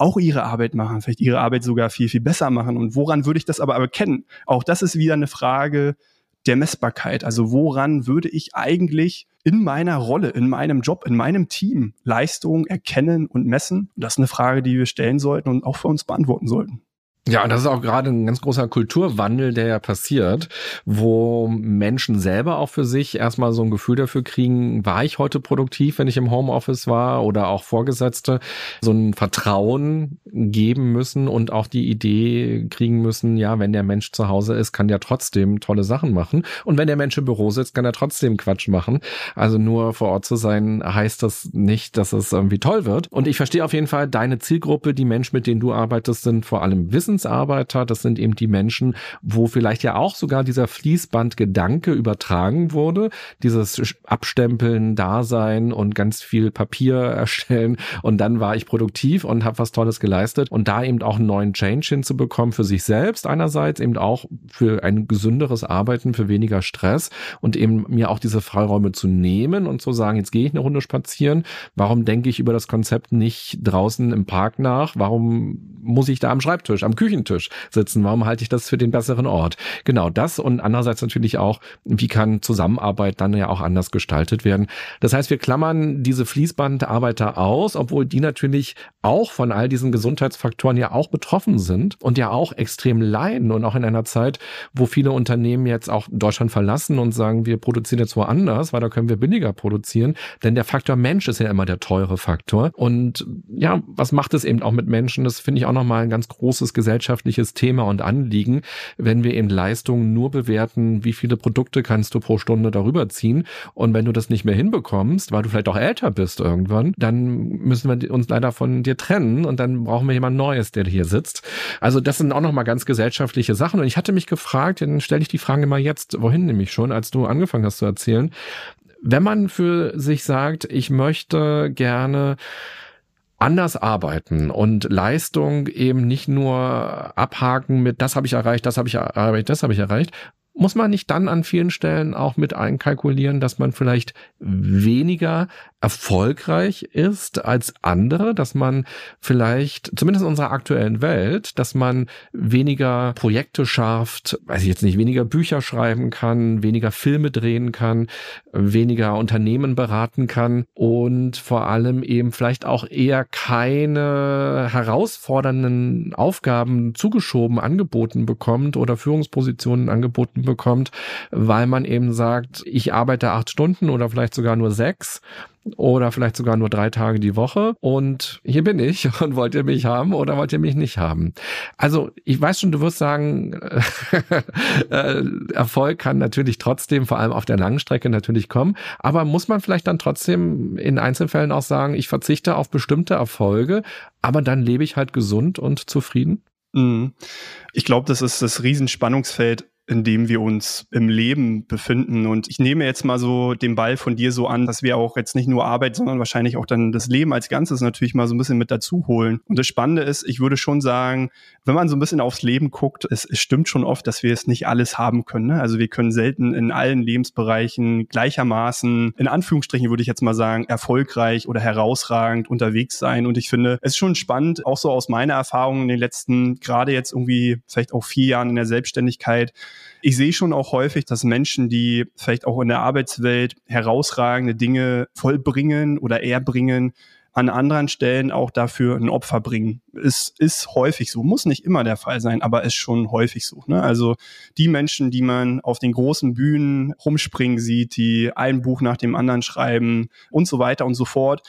B: auch ihre Arbeit machen, vielleicht ihre Arbeit sogar viel, viel besser machen. Und woran würde ich das aber erkennen? Auch das ist wieder eine Frage der Messbarkeit. Also woran würde ich eigentlich in meiner Rolle, in meinem Job, in meinem Team Leistungen erkennen und messen? Und das ist eine Frage, die wir stellen sollten und auch für uns beantworten sollten.
A: Ja, und das ist auch gerade ein ganz großer Kulturwandel, der ja passiert, wo Menschen selber auch für sich erstmal so ein Gefühl dafür kriegen, war ich heute produktiv, wenn ich im Homeoffice war oder auch Vorgesetzte so ein Vertrauen geben müssen und auch die Idee kriegen müssen, ja, wenn der Mensch zu Hause ist, kann der trotzdem tolle Sachen machen. Und wenn der Mensch im Büro sitzt, kann er trotzdem Quatsch machen. Also nur vor Ort zu sein, heißt das nicht, dass es irgendwie toll wird. Und ich verstehe auf jeden Fall, deine Zielgruppe, die Menschen, mit denen du arbeitest, sind vor allem Wissen Wissensarbeiter, das sind eben die Menschen, wo vielleicht ja auch sogar dieser Fließbandgedanke übertragen wurde, dieses Abstempeln, Dasein und ganz viel Papier erstellen. Und dann war ich produktiv und habe was Tolles geleistet. Und da eben auch einen neuen Change hinzubekommen für sich selbst einerseits, eben auch für ein gesünderes Arbeiten, für weniger Stress und eben mir auch diese Freiräume zu nehmen und zu sagen, jetzt gehe ich eine Runde spazieren, warum denke ich über das Konzept nicht draußen im Park nach, warum muss ich da am Schreibtisch, am Küchentisch sitzen? Warum halte ich das für den besseren Ort? Genau das und andererseits natürlich auch, wie kann Zusammenarbeit dann ja auch anders gestaltet werden? Das heißt, wir klammern diese Fließbandarbeiter aus, obwohl die natürlich auch von all diesen Gesundheitsfaktoren ja auch betroffen sind und ja auch extrem leiden und auch in einer Zeit, wo viele Unternehmen jetzt auch Deutschland verlassen und sagen, wir produzieren jetzt woanders, weil da können wir billiger produzieren, denn der Faktor Mensch ist ja immer der teure Faktor und ja, was macht es eben auch mit Menschen? Das finde ich auch nochmal ein ganz großes gesellschaftliches Thema und Anliegen, wenn wir eben Leistungen nur bewerten, wie viele Produkte kannst du pro Stunde darüber ziehen. Und wenn du das nicht mehr hinbekommst, weil du vielleicht auch älter bist irgendwann, dann müssen wir uns leider von dir trennen und dann brauchen wir jemand Neues, der hier sitzt. Also das sind auch nochmal ganz gesellschaftliche Sachen. Und ich hatte mich gefragt, dann stelle ich die Frage mal jetzt, wohin nämlich schon, als du angefangen hast zu erzählen. Wenn man für sich sagt, ich möchte gerne anders arbeiten und Leistung eben nicht nur abhaken mit das habe ich erreicht, das habe ich erreicht, das habe ich erreicht, muss man nicht dann an vielen Stellen auch mit einkalkulieren, dass man vielleicht weniger erfolgreich ist als andere, dass man vielleicht, zumindest in unserer aktuellen Welt, dass man weniger Projekte schafft, weiß ich jetzt nicht, weniger Bücher schreiben kann, weniger Filme drehen kann, weniger Unternehmen beraten kann und vor allem eben vielleicht auch eher keine herausfordernden Aufgaben zugeschoben, angeboten bekommt oder Führungspositionen angeboten bekommt, weil man eben sagt, ich arbeite acht Stunden oder vielleicht sogar nur sechs oder vielleicht sogar nur drei Tage die Woche und hier bin ich und wollt ihr mich haben oder wollt ihr mich nicht haben? Also ich weiß schon, du wirst sagen, äh, Erfolg kann natürlich trotzdem, vor allem auf der Langstrecke natürlich kommen, aber muss man vielleicht dann trotzdem in Einzelfällen auch sagen, ich verzichte auf bestimmte Erfolge, aber dann lebe ich halt gesund und zufrieden?
B: Mhm. Ich glaube, das ist das Riesenspannungsfeld in dem wir uns im Leben befinden. Und ich nehme jetzt mal so den Ball von dir so an, dass wir auch jetzt nicht nur Arbeit, sondern wahrscheinlich auch dann das Leben als Ganzes natürlich mal so ein bisschen mit dazu holen. Und das Spannende ist, ich würde schon sagen, wenn man so ein bisschen aufs Leben guckt, es, es stimmt schon oft, dass wir es nicht alles haben können. Ne? Also wir können selten in allen Lebensbereichen gleichermaßen, in Anführungsstrichen würde ich jetzt mal sagen, erfolgreich oder herausragend unterwegs sein. Und ich finde, es ist schon spannend, auch so aus meiner Erfahrung in den letzten, gerade jetzt irgendwie vielleicht auch vier Jahren in der Selbstständigkeit, ich sehe schon auch häufig, dass Menschen, die vielleicht auch in der Arbeitswelt herausragende Dinge vollbringen oder erbringen, an anderen Stellen auch dafür ein Opfer bringen. Es ist häufig so, muss nicht immer der Fall sein, aber ist schon häufig so. Ne? Also die Menschen, die man auf den großen Bühnen rumspringen sieht, die ein Buch nach dem anderen schreiben und so weiter und so fort,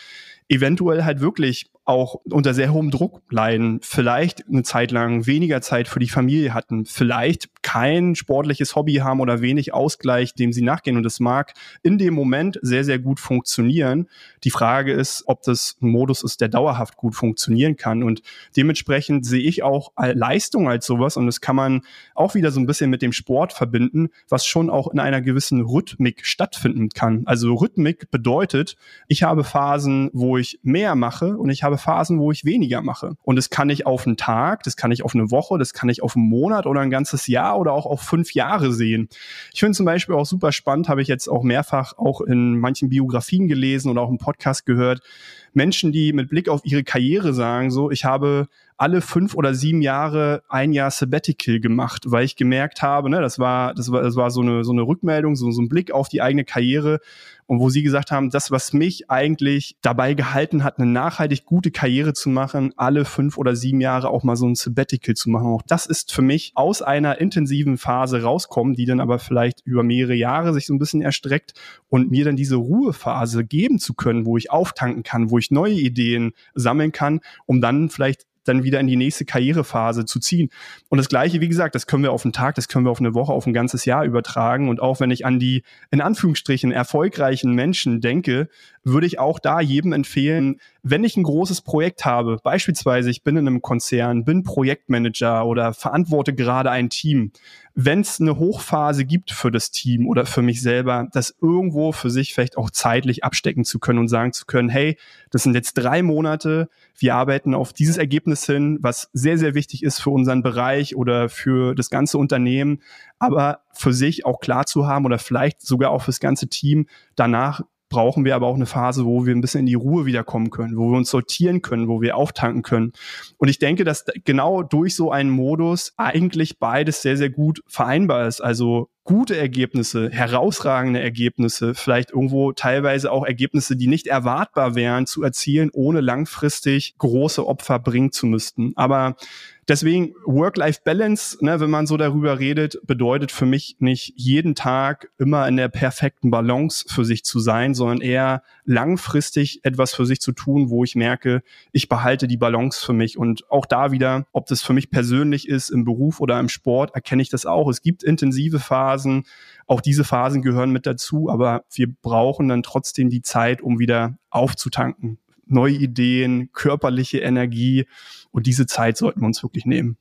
B: eventuell halt wirklich auch unter sehr hohem Druck leiden, vielleicht eine Zeit lang weniger Zeit für die Familie hatten, vielleicht kein sportliches Hobby haben oder wenig Ausgleich, dem sie nachgehen. Und es mag in dem Moment sehr, sehr gut funktionieren. Die Frage ist, ob das ein Modus ist, der dauerhaft gut funktionieren kann. Und dementsprechend sehe ich auch Leistung als sowas. Und das kann man auch wieder so ein bisschen mit dem Sport verbinden, was schon auch in einer gewissen Rhythmik stattfinden kann. Also Rhythmik bedeutet, ich habe Phasen, wo ich mehr mache und ich habe habe Phasen, wo ich weniger mache. Und das kann ich auf einen Tag, das kann ich auf eine Woche, das kann ich auf einen Monat oder ein ganzes Jahr oder auch auf fünf Jahre sehen. Ich finde zum Beispiel auch super spannend, habe ich jetzt auch mehrfach auch in manchen Biografien gelesen oder auch im Podcast gehört. Menschen, die mit Blick auf ihre Karriere sagen, so, ich habe alle fünf oder sieben Jahre ein Jahr Sabbatical gemacht, weil ich gemerkt habe, ne, das war, das war, das war so eine, so eine Rückmeldung, so, so ein Blick auf die eigene Karriere und wo sie gesagt haben, das, was mich eigentlich dabei gehalten hat, eine nachhaltig gute Karriere zu machen, alle fünf oder sieben Jahre auch mal so ein Sabbatical zu machen. Auch das ist für mich aus einer intensiven Phase rauskommen, die dann aber vielleicht über mehrere Jahre sich so ein bisschen erstreckt und mir dann diese Ruhephase geben zu können, wo ich auftanken kann, wo ich neue Ideen sammeln kann, um dann vielleicht dann wieder in die nächste Karrierephase zu ziehen. Und das Gleiche, wie gesagt, das können wir auf einen Tag, das können wir auf eine Woche, auf ein ganzes Jahr übertragen. Und auch wenn ich an die, in Anführungsstrichen, erfolgreichen Menschen denke, würde ich auch da jedem empfehlen, wenn ich ein großes Projekt habe, beispielsweise ich bin in einem Konzern, bin Projektmanager oder verantworte gerade ein Team, wenn es eine Hochphase gibt für das Team oder für mich selber, das irgendwo für sich vielleicht auch zeitlich abstecken zu können und sagen zu können, hey, das sind jetzt drei Monate, wir arbeiten auf dieses Ergebnis hin, was sehr, sehr wichtig ist für unseren Bereich oder für das ganze Unternehmen, aber für sich auch klar zu haben oder vielleicht sogar auch fürs ganze Team danach brauchen wir aber auch eine Phase, wo wir ein bisschen in die Ruhe wiederkommen können, wo wir uns sortieren können, wo wir auftanken können. Und ich denke, dass genau durch so einen Modus eigentlich beides sehr, sehr gut vereinbar ist. Also gute Ergebnisse, herausragende Ergebnisse, vielleicht irgendwo teilweise auch Ergebnisse, die nicht erwartbar wären, zu erzielen, ohne langfristig große Opfer bringen zu müssten. Aber Deswegen Work-Life-Balance, ne, wenn man so darüber redet, bedeutet für mich nicht jeden Tag immer in der perfekten Balance für sich zu sein, sondern eher langfristig etwas für sich zu tun, wo ich merke, ich behalte die Balance für mich. Und auch da wieder, ob das für mich persönlich ist, im Beruf oder im Sport, erkenne ich das auch. Es gibt intensive Phasen, auch diese Phasen gehören mit dazu, aber wir brauchen dann trotzdem die Zeit, um wieder aufzutanken neue Ideen, körperliche Energie. Und diese Zeit sollten wir uns wirklich nehmen.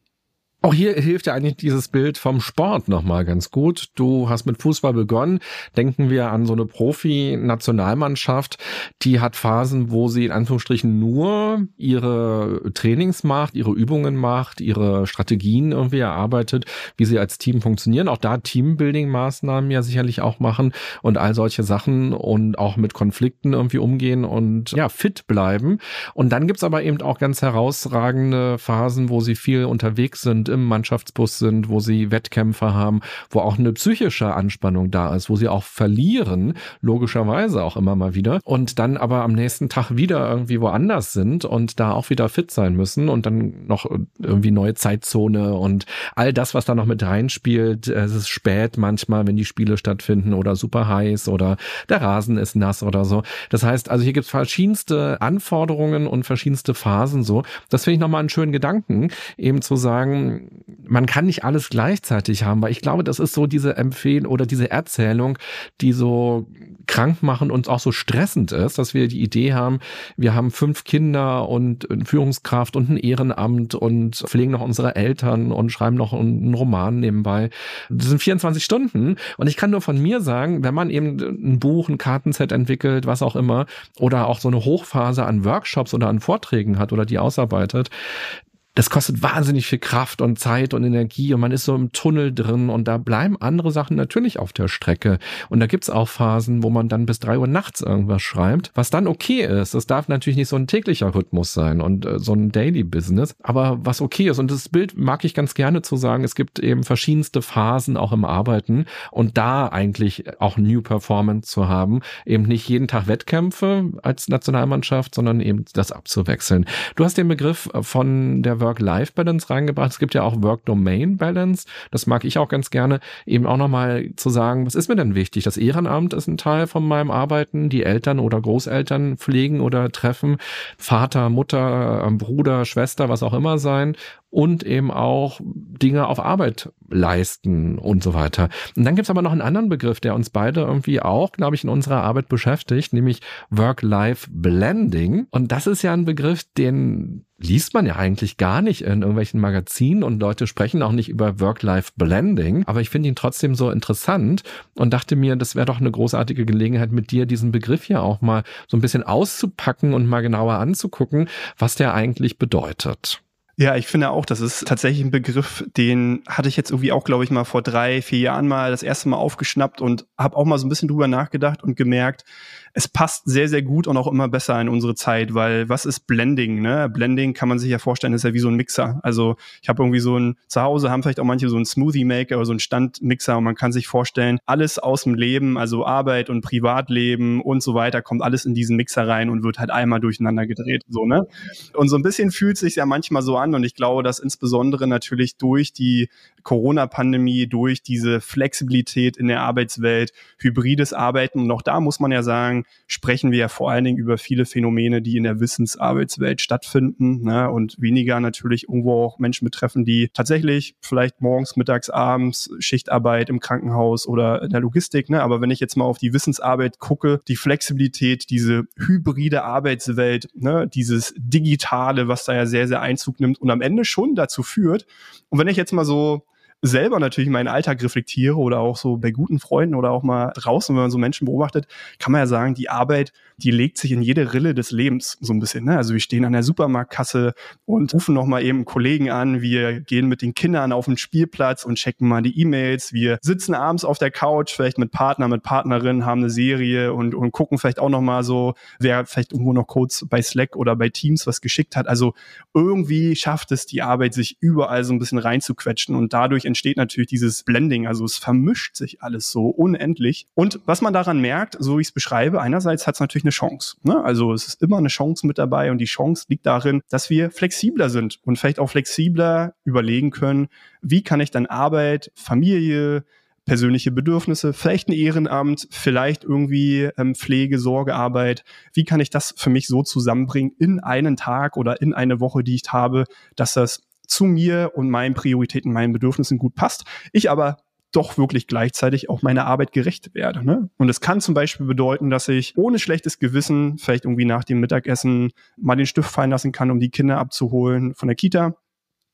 A: Auch hier hilft ja eigentlich dieses Bild vom Sport nochmal ganz gut. Du hast mit Fußball begonnen. Denken wir an so eine Profi-Nationalmannschaft, die hat Phasen, wo sie in Anführungsstrichen nur ihre Trainings macht, ihre Übungen macht, ihre Strategien irgendwie erarbeitet, wie sie als Team funktionieren. Auch da Teambuilding-Maßnahmen ja sicherlich auch machen und all solche Sachen und auch mit Konflikten irgendwie umgehen und ja, fit bleiben. Und dann gibt's aber eben auch ganz herausragende Phasen, wo sie viel unterwegs sind im Mannschaftsbus sind, wo sie Wettkämpfe haben, wo auch eine psychische Anspannung da ist, wo sie auch verlieren, logischerweise auch immer mal wieder, und dann aber am nächsten Tag wieder irgendwie woanders sind und da auch wieder fit sein müssen und dann noch irgendwie neue Zeitzone und all das, was da noch mit reinspielt. Es ist spät manchmal, wenn die Spiele stattfinden oder super heiß oder der Rasen ist nass oder so. Das heißt, also hier gibt es verschiedenste Anforderungen und verschiedenste Phasen so. Das finde ich nochmal einen schönen Gedanken, eben zu sagen, man kann nicht alles gleichzeitig haben, weil ich glaube, das ist so diese Empfehlung oder diese Erzählung, die so krank machen und auch so stressend ist, dass wir die Idee haben, wir haben fünf Kinder und eine Führungskraft und ein Ehrenamt und pflegen noch unsere Eltern und schreiben noch einen Roman nebenbei. Das sind 24 Stunden und ich kann nur von mir sagen, wenn man eben ein Buch, ein Kartenset entwickelt, was auch immer, oder auch so eine Hochphase an Workshops oder an Vorträgen hat oder die ausarbeitet, das kostet wahnsinnig viel Kraft und Zeit und Energie und man ist so im Tunnel drin und da bleiben andere Sachen natürlich auf der Strecke. Und da gibt's auch Phasen, wo man dann bis drei Uhr nachts irgendwas schreibt, was dann okay ist. Das darf natürlich nicht so ein täglicher Rhythmus sein und äh, so ein Daily Business, aber was okay ist. Und das Bild mag ich ganz gerne zu sagen, es gibt eben verschiedenste Phasen auch im Arbeiten und da eigentlich auch New Performance zu haben, eben nicht jeden Tag Wettkämpfe als Nationalmannschaft, sondern eben das abzuwechseln. Du hast den Begriff von der Work-Life-Balance reingebracht. Es gibt ja auch Work-Domain-Balance. Das mag ich auch ganz gerne. Eben auch nochmal zu sagen, was ist mir denn wichtig? Das Ehrenamt ist ein Teil von meinem Arbeiten. Die Eltern oder Großeltern pflegen oder treffen. Vater, Mutter, ähm, Bruder, Schwester, was auch immer sein und eben auch Dinge auf Arbeit leisten und so weiter. Und dann gibt's aber noch einen anderen Begriff, der uns beide irgendwie auch, glaube ich, in unserer Arbeit beschäftigt, nämlich Work-Life-Blending. Und das ist ja ein Begriff, den liest man ja eigentlich gar nicht in irgendwelchen Magazinen und Leute sprechen auch nicht über Work-Life-Blending. Aber ich finde ihn trotzdem so interessant und dachte mir, das wäre doch eine großartige Gelegenheit, mit dir diesen Begriff ja auch mal so ein bisschen auszupacken und mal genauer anzugucken, was der eigentlich bedeutet.
B: Ja, ich finde auch, das ist tatsächlich ein Begriff, den hatte ich jetzt irgendwie auch, glaube ich, mal vor drei, vier Jahren mal das erste Mal aufgeschnappt und habe auch mal so ein bisschen drüber nachgedacht und gemerkt, es passt sehr, sehr gut und auch immer besser in unsere Zeit, weil was ist Blending? Ne? Blending kann man sich ja vorstellen, ist ja wie so ein Mixer. Also ich habe irgendwie so ein, zu Hause haben vielleicht auch manche so einen Smoothie Maker oder so einen Standmixer und man kann sich vorstellen, alles aus dem Leben, also Arbeit und Privatleben und so weiter, kommt alles in diesen Mixer rein und wird halt einmal durcheinander gedreht. So, ne? Und so ein bisschen fühlt sich ja manchmal so an und ich glaube, dass insbesondere natürlich durch die Corona-Pandemie, durch diese Flexibilität in der Arbeitswelt, hybrides Arbeiten und auch da muss man ja sagen, sprechen wir ja vor allen Dingen über viele Phänomene, die in der Wissensarbeitswelt stattfinden ne, und weniger natürlich irgendwo auch Menschen betreffen, die tatsächlich vielleicht morgens, mittags, abends Schichtarbeit im Krankenhaus oder in der Logistik. Ne, aber wenn ich jetzt mal auf die Wissensarbeit gucke, die Flexibilität, diese hybride Arbeitswelt, ne, dieses Digitale, was da ja sehr, sehr Einzug nimmt und am Ende schon dazu führt. Und wenn ich jetzt mal so selber natürlich meinen Alltag reflektiere oder auch so bei guten Freunden oder auch mal draußen, wenn man so Menschen beobachtet, kann man ja sagen, die Arbeit, die legt sich in jede Rille des Lebens so ein bisschen. Ne? Also wir stehen an der Supermarktkasse und rufen noch mal eben Kollegen an. Wir gehen mit den Kindern auf den Spielplatz und checken mal die E-Mails. Wir sitzen abends auf der Couch, vielleicht mit Partner, mit Partnerin, haben eine Serie und, und gucken vielleicht auch noch mal so, wer vielleicht irgendwo noch kurz bei Slack oder bei Teams was geschickt hat. Also irgendwie schafft es die Arbeit, sich überall so ein bisschen reinzuquetschen und dadurch entsteht natürlich dieses Blending, also es vermischt sich alles so unendlich. Und was man daran merkt, so wie ich es beschreibe, einerseits hat es natürlich eine Chance. Ne? Also es ist immer eine Chance mit dabei und die Chance liegt darin, dass wir flexibler sind und vielleicht auch flexibler überlegen können, wie kann ich dann Arbeit, Familie, persönliche Bedürfnisse, vielleicht ein Ehrenamt, vielleicht irgendwie ähm, Pflege, Sorgearbeit. Wie kann ich das für mich so zusammenbringen in einen Tag oder in eine Woche, die ich habe, dass das zu mir und meinen Prioritäten, meinen Bedürfnissen gut passt. Ich aber doch wirklich gleichzeitig auch meiner Arbeit gerecht werde. Ne? Und es kann zum Beispiel bedeuten, dass ich ohne schlechtes Gewissen vielleicht irgendwie nach dem Mittagessen mal den Stift fallen lassen kann, um die Kinder abzuholen von der Kita.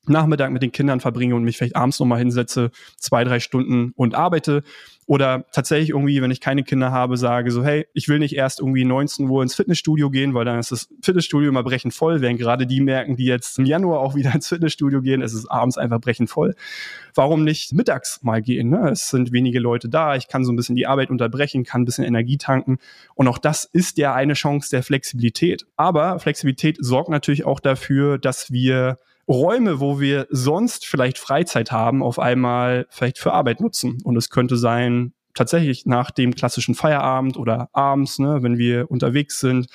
B: Nachmittag mit den Kindern verbringe und mich vielleicht abends nochmal hinsetze, zwei, drei Stunden und arbeite oder tatsächlich irgendwie, wenn ich keine Kinder habe, sage so, hey, ich will nicht erst irgendwie 19 Uhr ins Fitnessstudio gehen, weil dann ist das Fitnessstudio immer brechend voll, während gerade die merken, die jetzt im Januar auch wieder ins Fitnessstudio gehen, es ist abends einfach brechend voll. Warum nicht mittags mal gehen? Ne? Es sind wenige Leute da, ich kann so ein bisschen die Arbeit unterbrechen, kann ein bisschen Energie tanken. Und auch das ist ja eine Chance der Flexibilität. Aber Flexibilität sorgt natürlich auch dafür, dass wir Räume, wo wir sonst vielleicht Freizeit haben, auf einmal vielleicht für Arbeit nutzen. Und es könnte sein, tatsächlich nach dem klassischen Feierabend oder abends, ne, wenn wir unterwegs sind,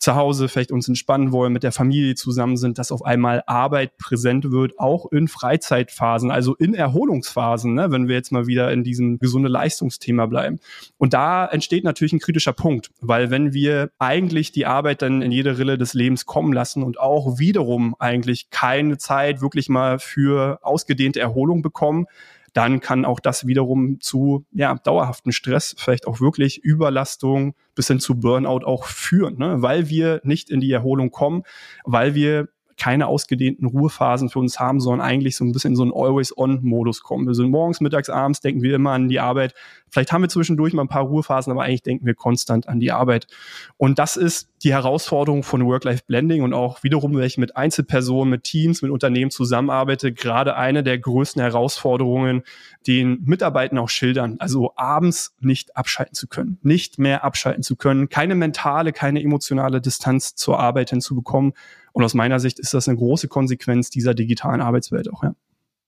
B: zu Hause vielleicht uns entspannen wollen, mit der Familie zusammen sind, dass auf einmal Arbeit präsent wird, auch in Freizeitphasen, also in Erholungsphasen, ne, wenn wir jetzt mal wieder in diesem gesunde Leistungsthema bleiben. Und da entsteht natürlich ein kritischer Punkt, weil wenn wir eigentlich die Arbeit dann in jede Rille des Lebens kommen lassen und auch wiederum eigentlich keine Zeit wirklich mal für ausgedehnte Erholung bekommen, dann kann auch das wiederum zu ja, dauerhaften Stress, vielleicht auch wirklich Überlastung bis hin zu Burnout auch führen, ne? weil wir nicht in die Erholung kommen, weil wir keine ausgedehnten Ruhephasen für uns haben, sondern eigentlich so ein bisschen in so einen Always-On-Modus kommen. Wir sind morgens, mittags, abends, denken wir immer an die Arbeit. Vielleicht haben wir zwischendurch mal ein paar Ruhephasen, aber eigentlich denken wir konstant an die Arbeit. Und das ist die Herausforderung von Work-Life-Blending und auch wiederum, wenn ich mit Einzelpersonen, mit Teams, mit Unternehmen zusammenarbeite, gerade eine der größten Herausforderungen, den Mitarbeitern auch schildern. Also abends nicht abschalten zu können, nicht mehr abschalten zu können, keine mentale, keine emotionale Distanz zur Arbeit hinzubekommen und aus meiner Sicht ist das eine große Konsequenz dieser digitalen Arbeitswelt auch, ja.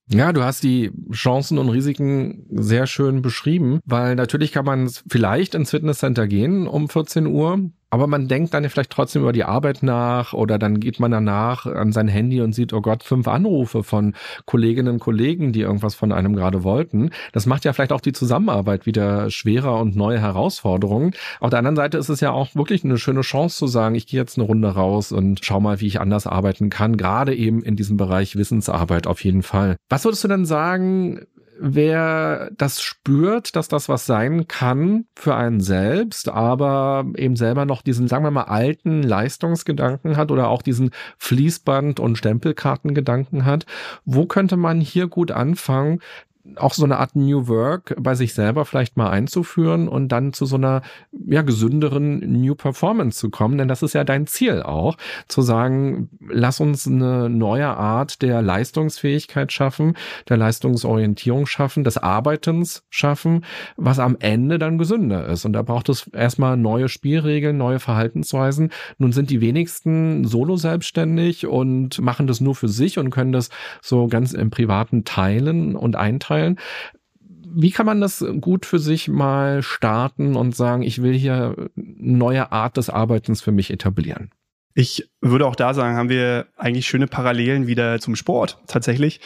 A: Ja, du hast die Chancen und Risiken sehr schön beschrieben, weil natürlich kann man vielleicht ins Fitnesscenter gehen um 14 Uhr, aber man denkt dann vielleicht trotzdem über die Arbeit nach oder dann geht man danach an sein Handy und sieht, oh Gott, fünf Anrufe von Kolleginnen und Kollegen, die irgendwas von einem gerade wollten. Das macht ja vielleicht auch die Zusammenarbeit wieder schwerer und neue Herausforderungen. Auf der anderen Seite ist es ja auch wirklich eine schöne Chance zu sagen, ich gehe jetzt eine Runde raus und schau mal, wie ich anders arbeiten kann, gerade eben in diesem Bereich Wissensarbeit auf jeden Fall. Was würdest du denn sagen, wer das spürt, dass das was sein kann für einen selbst, aber eben selber noch diesen, sagen wir mal, alten Leistungsgedanken hat oder auch diesen Fließband- und Stempelkartengedanken hat, wo könnte man hier gut anfangen, auch so eine Art New Work bei sich selber vielleicht mal einzuführen und dann zu so einer ja gesünderen New Performance zu kommen, denn das ist ja dein Ziel auch, zu sagen, lass uns eine neue Art der Leistungsfähigkeit schaffen, der Leistungsorientierung schaffen, des Arbeitens schaffen, was am Ende dann gesünder ist. Und da braucht es erstmal neue Spielregeln, neue Verhaltensweisen. Nun sind die wenigsten solo selbstständig und machen das nur für sich und können das so ganz im privaten teilen und einteilen mitteilen. Wie kann man das gut für sich mal starten und sagen, ich will hier eine neue Art des Arbeitens für mich etablieren?
B: Ich würde auch da sagen, haben wir eigentlich schöne Parallelen wieder zum Sport tatsächlich.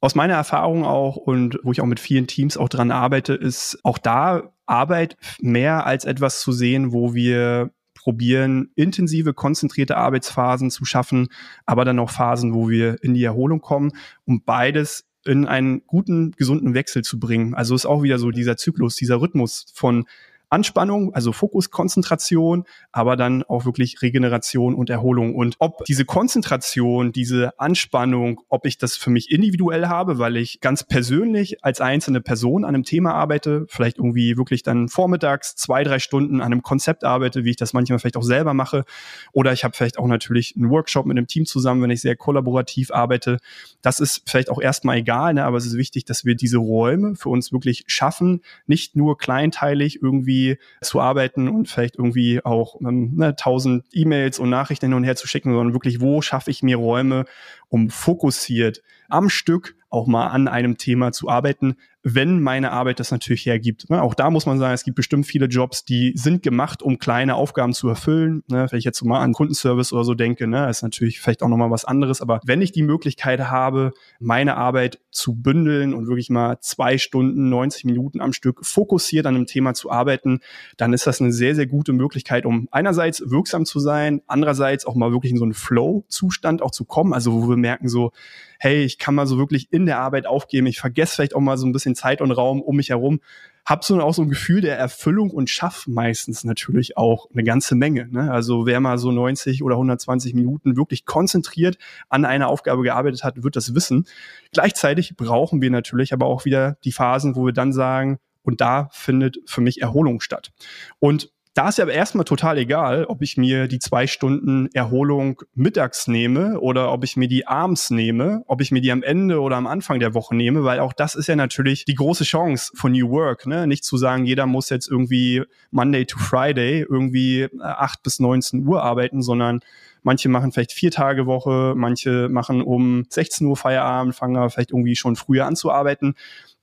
B: Aus meiner Erfahrung auch und wo ich auch mit vielen Teams auch dran arbeite, ist auch da Arbeit mehr als etwas zu sehen, wo wir probieren, intensive, konzentrierte Arbeitsphasen zu schaffen, aber dann auch Phasen, wo wir in die Erholung kommen, um beides in einen guten, gesunden Wechsel zu bringen. Also ist auch wieder so dieser Zyklus, dieser Rhythmus von Anspannung, also Fokus, Konzentration, aber dann auch wirklich Regeneration und Erholung. Und ob diese Konzentration, diese Anspannung, ob ich das für mich individuell habe, weil ich ganz persönlich als einzelne Person an einem Thema arbeite, vielleicht irgendwie wirklich dann vormittags zwei, drei Stunden an einem Konzept arbeite, wie ich das manchmal vielleicht auch selber mache. Oder ich habe vielleicht auch natürlich einen Workshop mit einem Team zusammen, wenn ich sehr kollaborativ arbeite. Das ist vielleicht auch erstmal egal, ne? aber es ist wichtig, dass wir diese Räume für uns wirklich schaffen, nicht nur kleinteilig irgendwie zu arbeiten und vielleicht irgendwie auch ähm, ne, tausend E-Mails und Nachrichten hin und her zu schicken, sondern wirklich, wo schaffe ich mir Räume, um fokussiert am Stück auch mal an einem Thema zu arbeiten, wenn meine Arbeit das natürlich hergibt. Ne, auch da muss man sagen, es gibt bestimmt viele Jobs, die sind gemacht, um kleine Aufgaben zu erfüllen. Ne, wenn ich jetzt so mal an Kundenservice oder so denke, ne, ist natürlich vielleicht auch nochmal was anderes. Aber wenn ich die Möglichkeit habe, meine Arbeit zu bündeln und wirklich mal zwei Stunden, 90 Minuten am Stück fokussiert an einem Thema zu arbeiten, dann ist das eine sehr, sehr gute Möglichkeit, um einerseits wirksam zu sein, andererseits auch mal wirklich in so einen Flow-Zustand auch zu kommen. Also wo wir merken so, hey, ich kann mal so wirklich in der Arbeit aufgeben, ich vergesse vielleicht auch mal so ein bisschen Zeit und Raum um mich herum, hab so auch so ein Gefühl der Erfüllung und schaff meistens natürlich auch eine ganze Menge. Ne? Also wer mal so 90 oder 120 Minuten wirklich konzentriert an einer Aufgabe gearbeitet hat, wird das wissen. Gleichzeitig brauchen wir natürlich aber auch wieder die Phasen, wo wir dann sagen, und da findet für mich Erholung statt. Und da ist ja aber erstmal total egal, ob ich mir die zwei Stunden Erholung mittags nehme oder ob ich mir die abends nehme, ob ich mir die am Ende oder am Anfang der Woche nehme, weil auch das ist ja natürlich die große Chance von New Work, ne? Nicht zu sagen, jeder muss jetzt irgendwie Monday to Friday irgendwie 8 bis 19 Uhr arbeiten, sondern Manche machen vielleicht vier Tage Woche, manche machen um 16 Uhr Feierabend, fangen aber vielleicht irgendwie schon früher an zu arbeiten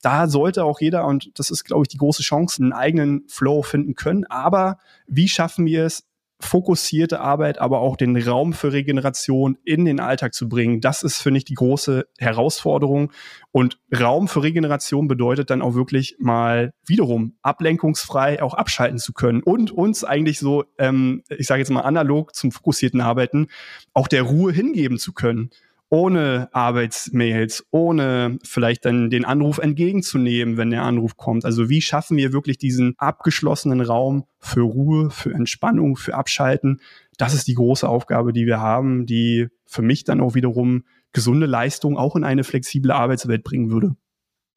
B: da sollte auch jeder, und das ist, glaube ich, die große Chance, einen eigenen Flow finden können. Aber wie schaffen wir es, fokussierte Arbeit, aber auch den Raum für Regeneration in den Alltag zu bringen. Das ist, finde ich, die große Herausforderung. Und Raum für Regeneration bedeutet dann auch wirklich mal wiederum ablenkungsfrei auch abschalten zu können und uns eigentlich so, ähm, ich sage jetzt mal analog zum fokussierten Arbeiten, auch der Ruhe hingeben zu können ohne Arbeitsmails, ohne vielleicht dann den Anruf entgegenzunehmen, wenn der Anruf kommt. Also wie schaffen wir wirklich diesen abgeschlossenen Raum für Ruhe, für Entspannung, für Abschalten? Das ist die große Aufgabe, die wir haben, die für mich dann auch wiederum gesunde Leistung auch in eine flexible Arbeitswelt bringen würde.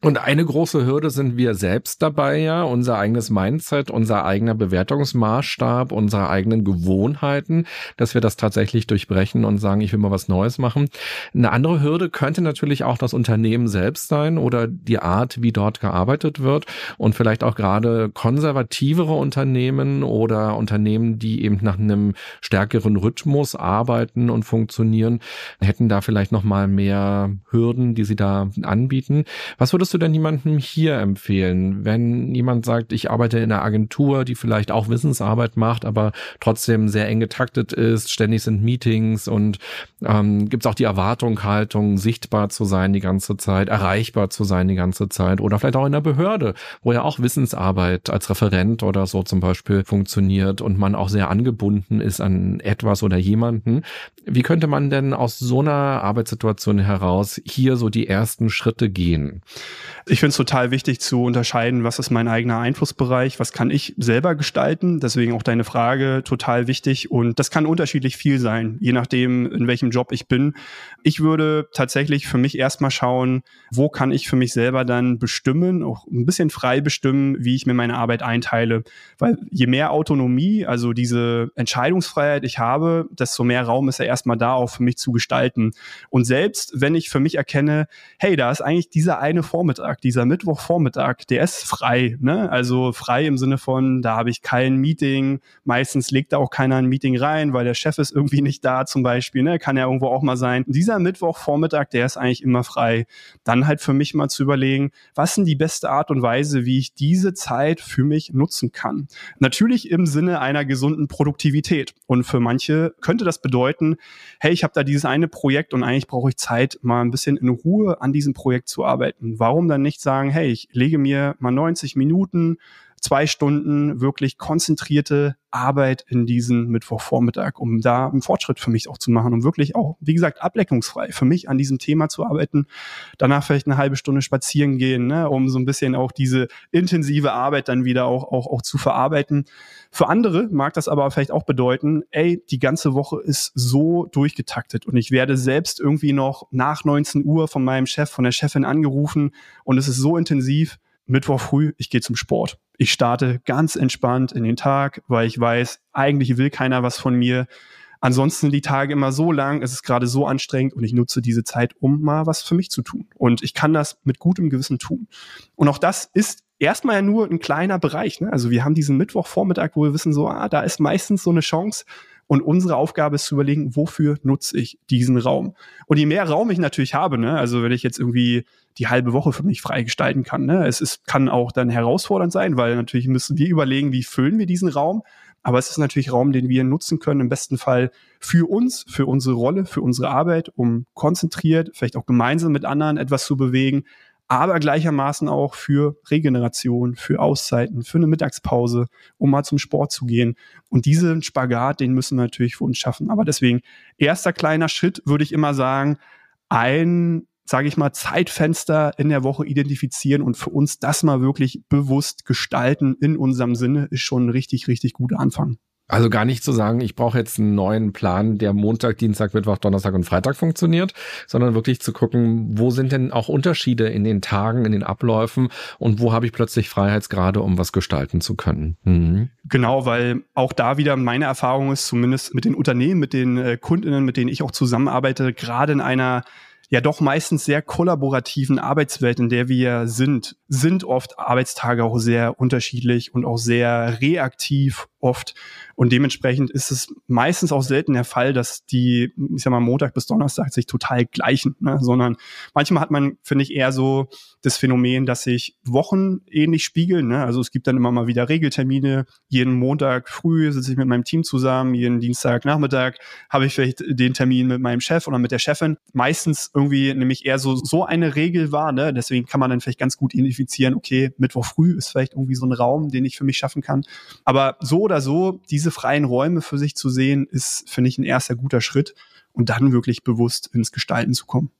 A: Und eine große Hürde sind wir selbst dabei ja, unser eigenes Mindset, unser eigener Bewertungsmaßstab, unsere eigenen Gewohnheiten, dass wir das tatsächlich durchbrechen und sagen, ich will mal was Neues machen. Eine andere Hürde könnte natürlich auch das Unternehmen selbst sein oder die Art, wie dort gearbeitet wird und vielleicht auch gerade konservativere Unternehmen oder Unternehmen, die eben nach einem stärkeren Rhythmus arbeiten und funktionieren, hätten da vielleicht noch mal mehr Hürden, die sie da anbieten. Was würdest du denn jemandem hier empfehlen, wenn jemand sagt, ich arbeite in einer Agentur, die vielleicht auch Wissensarbeit macht, aber trotzdem sehr eng getaktet ist, ständig sind Meetings und ähm, gibt es auch die Erwartung, sichtbar zu sein die ganze Zeit, erreichbar zu sein die ganze Zeit oder vielleicht auch in der Behörde, wo ja auch Wissensarbeit als Referent oder so zum Beispiel funktioniert und man auch sehr angebunden ist an etwas oder jemanden. Wie könnte man denn aus so einer Arbeitssituation heraus hier so die ersten Schritte gehen?
B: Ich finde es total wichtig zu unterscheiden, was ist mein eigener Einflussbereich, was kann ich selber gestalten. Deswegen auch deine Frage total wichtig. Und das kann unterschiedlich viel sein, je nachdem, in welchem Job ich bin. Ich würde tatsächlich für mich erstmal schauen, wo kann ich für mich selber dann bestimmen, auch ein bisschen frei bestimmen, wie ich mir meine Arbeit einteile. Weil je mehr Autonomie, also diese Entscheidungsfreiheit ich habe, desto mehr Raum ist ja erstmal da, auch für mich zu gestalten. Und selbst wenn ich für mich erkenne, hey, da ist eigentlich dieser eine Vormittag, dieser Mittwochvormittag, der ist frei. Ne? Also frei im Sinne von, da habe ich kein Meeting. Meistens legt da auch keiner ein Meeting rein, weil der Chef ist irgendwie nicht da zum Beispiel. Ne? Kann ja irgendwo auch mal sein. Dieser Mittwochvormittag, der ist eigentlich immer frei. Dann halt für mich mal zu überlegen, was sind die beste Art und Weise, wie ich diese Zeit für mich nutzen kann. Natürlich im Sinne einer gesunden Produktivität. Und für manche könnte das bedeuten, hey, ich habe da dieses eine Projekt und eigentlich brauche ich Zeit, mal ein bisschen in Ruhe an diesem Projekt zu arbeiten. Warum dann nicht sagen, hey, ich lege mir mal 90 Minuten zwei Stunden wirklich konzentrierte Arbeit in diesen Mittwochvormittag, um da einen Fortschritt für mich auch zu machen, um wirklich auch, wie gesagt, ableckungsfrei für mich an diesem Thema zu arbeiten. Danach vielleicht eine halbe Stunde spazieren gehen, ne, um so ein bisschen auch diese intensive Arbeit dann wieder auch, auch, auch zu verarbeiten. Für andere mag das aber vielleicht auch bedeuten, ey, die ganze Woche ist so durchgetaktet und ich werde selbst irgendwie noch nach 19 Uhr von meinem Chef, von der Chefin angerufen und es ist so intensiv, Mittwoch früh, ich gehe zum Sport. Ich starte ganz entspannt in den Tag, weil ich weiß, eigentlich will keiner was von mir. Ansonsten die Tage immer so lang, es ist gerade so anstrengend und ich nutze diese Zeit, um mal was für mich zu tun. Und ich kann das mit gutem Gewissen tun. Und auch das ist erstmal ja nur ein kleiner Bereich. Ne? Also wir haben diesen Mittwochvormittag, wo wir wissen, so, ah, da ist meistens so eine Chance, und unsere Aufgabe ist zu überlegen, wofür nutze ich diesen Raum? Und je mehr Raum ich natürlich habe, ne, also wenn ich jetzt irgendwie die halbe Woche für mich freigestalten kann, ne, es ist, kann auch dann herausfordernd sein, weil natürlich müssen wir überlegen, wie füllen wir diesen Raum. Aber es ist natürlich Raum, den wir nutzen können, im besten Fall für uns, für unsere Rolle, für unsere Arbeit, um konzentriert, vielleicht auch gemeinsam mit anderen etwas zu bewegen, aber gleichermaßen auch für Regeneration, für Auszeiten, für eine Mittagspause, um mal zum Sport zu gehen. Und diesen Spagat, den müssen wir natürlich für uns schaffen. Aber deswegen, erster kleiner Schritt würde ich immer sagen, ein sage ich mal, Zeitfenster in der Woche identifizieren und für uns das mal wirklich bewusst gestalten in unserem Sinne, ist schon ein richtig, richtig guter Anfang.
A: Also gar nicht zu sagen, ich brauche jetzt einen neuen Plan, der Montag, Dienstag, Mittwoch, Donnerstag und Freitag funktioniert, sondern wirklich zu gucken, wo sind denn auch Unterschiede in den Tagen, in den Abläufen und wo habe ich plötzlich Freiheitsgrade, um was gestalten zu können.
B: Mhm. Genau, weil auch da wieder meine Erfahrung ist, zumindest mit den Unternehmen, mit den äh, Kundinnen, mit denen ich auch zusammenarbeite, gerade in einer ja doch meistens sehr kollaborativen Arbeitswelt, in der wir sind, sind oft Arbeitstage auch sehr unterschiedlich und auch sehr reaktiv oft. Und dementsprechend ist es meistens auch selten der Fall, dass die, ich sag mal, Montag bis Donnerstag sich total gleichen, ne? sondern manchmal hat man, finde ich, eher so das Phänomen, dass sich Wochen ähnlich spiegeln. Ne? Also es gibt dann immer mal wieder Regeltermine. Jeden Montag früh sitze ich mit meinem Team zusammen, jeden Dienstagnachmittag habe ich vielleicht den Termin mit meinem Chef oder mit der Chefin. Meistens irgendwie nämlich eher so, so eine Regel war. Ne? Deswegen kann man dann vielleicht ganz gut identifizieren, okay, Mittwoch früh ist vielleicht irgendwie so ein Raum, den ich für mich schaffen kann. Aber so oder so, diese freien Räume für sich zu sehen, ist, finde ich, ein erster guter Schritt und dann wirklich bewusst ins Gestalten zu kommen.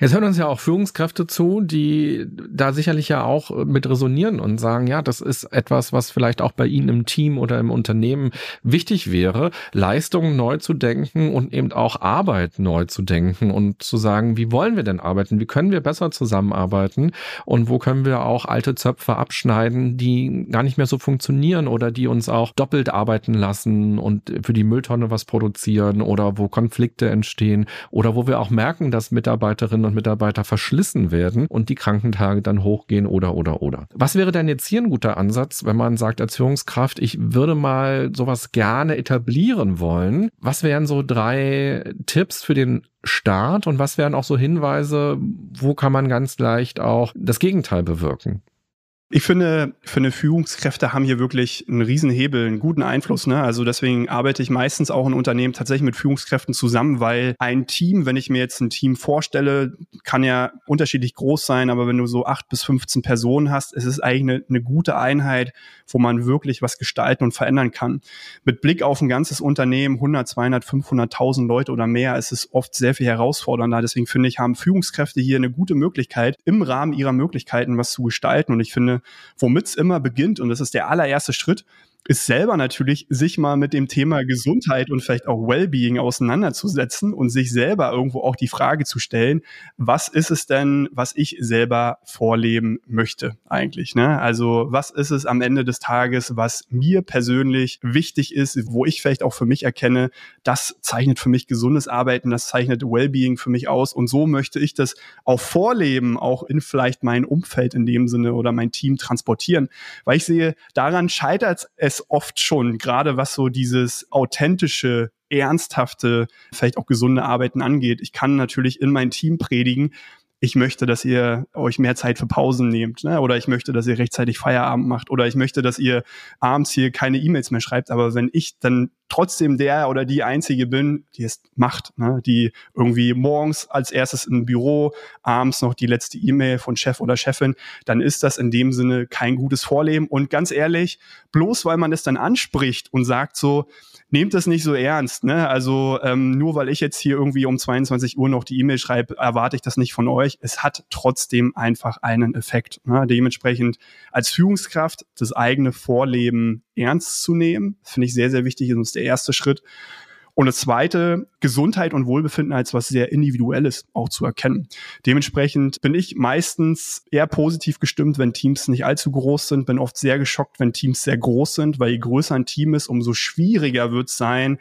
A: Jetzt hören uns ja auch Führungskräfte zu, die da sicherlich ja auch mit resonieren und sagen, ja, das ist etwas, was vielleicht auch bei Ihnen im Team oder im Unternehmen wichtig wäre, Leistungen neu zu denken und eben auch Arbeit neu zu denken und zu sagen, wie wollen wir denn arbeiten? Wie können wir besser zusammenarbeiten? Und wo können wir auch alte Zöpfe abschneiden, die gar nicht mehr so funktionieren oder die uns auch doppelt arbeiten lassen und für die Mülltonne was produzieren oder wo Konflikte entstehen oder wo wir auch merken, dass Mitarbeiterinnen und Mitarbeiter verschlissen werden und die Krankentage dann hochgehen oder oder oder. Was wäre denn jetzt hier ein guter Ansatz, wenn man sagt als Führungskraft, ich würde mal sowas gerne etablieren wollen? Was wären so drei Tipps für den Start und was wären auch so Hinweise, wo kann man ganz leicht auch das Gegenteil bewirken?
B: Ich finde, finde Führungskräfte haben hier wirklich einen Riesenhebel, einen guten Einfluss. Ne? Also deswegen arbeite ich meistens auch in Unternehmen tatsächlich mit Führungskräften zusammen, weil ein Team, wenn ich mir jetzt ein Team vorstelle, kann ja unterschiedlich groß sein, aber wenn du so acht bis 15 Personen hast, ist es eigentlich eine, eine gute Einheit, wo man wirklich was gestalten und verändern kann. Mit Blick auf ein ganzes Unternehmen, 100, 200, 500.000 Leute oder mehr, ist es oft sehr viel herausfordernder. Deswegen finde ich, haben Führungskräfte hier eine gute Möglichkeit, im Rahmen ihrer Möglichkeiten was zu gestalten. Und ich finde, womit es immer beginnt, und das ist der allererste Schritt, ist selber natürlich, sich mal mit dem Thema Gesundheit und vielleicht auch Wellbeing auseinanderzusetzen und sich selber irgendwo auch die Frage zu stellen, was ist es denn, was ich selber vorleben möchte eigentlich? Ne? Also was ist es am Ende des Tages, was mir persönlich wichtig ist, wo ich vielleicht auch für mich erkenne, das zeichnet für mich gesundes Arbeiten, das zeichnet Wellbeing für mich aus und so möchte ich das auch vorleben, auch in vielleicht mein Umfeld in dem Sinne oder mein Team transportieren, weil ich sehe, daran scheitert es es oft schon, gerade was so dieses authentische, ernsthafte, vielleicht auch gesunde Arbeiten angeht. Ich kann natürlich in mein Team predigen, ich möchte, dass ihr euch mehr Zeit für Pausen nehmt, ne? oder ich möchte, dass ihr rechtzeitig Feierabend macht, oder ich möchte, dass ihr abends hier keine E-Mails mehr schreibt. Aber wenn ich dann trotzdem der oder die Einzige bin, die es macht, ne? die irgendwie morgens als erstes im Büro, abends noch die letzte E-Mail von Chef oder Chefin, dann ist das in dem Sinne kein gutes Vorleben. Und ganz ehrlich, bloß weil man es dann anspricht und sagt so, nehmt das nicht so ernst. Ne? Also ähm, nur weil ich jetzt hier irgendwie um 22 Uhr noch die E-Mail schreibe, erwarte ich das nicht von euch. Es hat trotzdem einfach einen Effekt. Ne? Dementsprechend als Führungskraft das eigene Vorleben ernst zu nehmen, finde ich sehr, sehr wichtig. Ist der erste Schritt. Und das zweite, Gesundheit und Wohlbefinden als was sehr Individuelles auch zu erkennen. Dementsprechend bin ich meistens eher positiv gestimmt, wenn Teams nicht allzu groß sind, bin oft sehr geschockt, wenn Teams sehr groß sind, weil je größer ein Team ist, umso schwieriger wird es sein,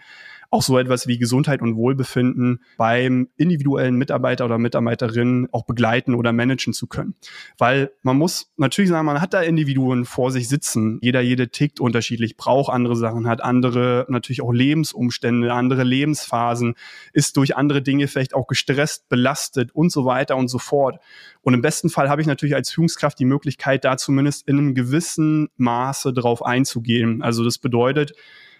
B: auch so etwas wie Gesundheit und Wohlbefinden beim individuellen Mitarbeiter oder Mitarbeiterin auch begleiten oder managen zu können. Weil man muss natürlich sagen, man hat da Individuen vor sich sitzen. Jeder, jede tickt unterschiedlich, braucht andere Sachen, hat andere natürlich auch Lebensumstände, andere Lebensphasen, ist durch andere Dinge vielleicht auch gestresst, belastet und so weiter und so fort. Und im besten Fall habe ich natürlich als Führungskraft die Möglichkeit, da zumindest in einem gewissen Maße drauf einzugehen. Also das bedeutet,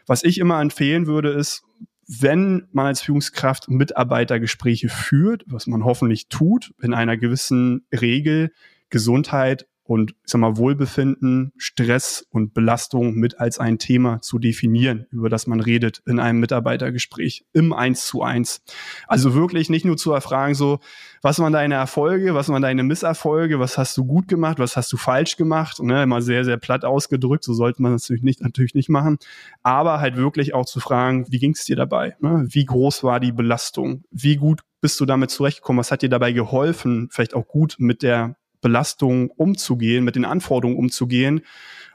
B: was ich immer empfehlen würde, ist, wenn man als Führungskraft Mitarbeitergespräche führt, was man hoffentlich tut, in einer gewissen Regel, Gesundheit und ich sag mal, Wohlbefinden, Stress und Belastung mit als ein Thema zu definieren, über das man redet in einem Mitarbeitergespräch im Eins zu eins. Also wirklich nicht nur zu erfragen, so, was waren deine Erfolge, was waren deine Misserfolge, was hast du gut gemacht, was hast du falsch gemacht, ne, immer sehr, sehr platt ausgedrückt, so sollte man das natürlich nicht, natürlich nicht machen, aber halt wirklich auch zu fragen, wie ging es dir dabei, ne? wie groß war die Belastung, wie gut bist du damit zurechtgekommen, was hat dir dabei geholfen, vielleicht auch gut mit der Belastungen umzugehen, mit den Anforderungen umzugehen.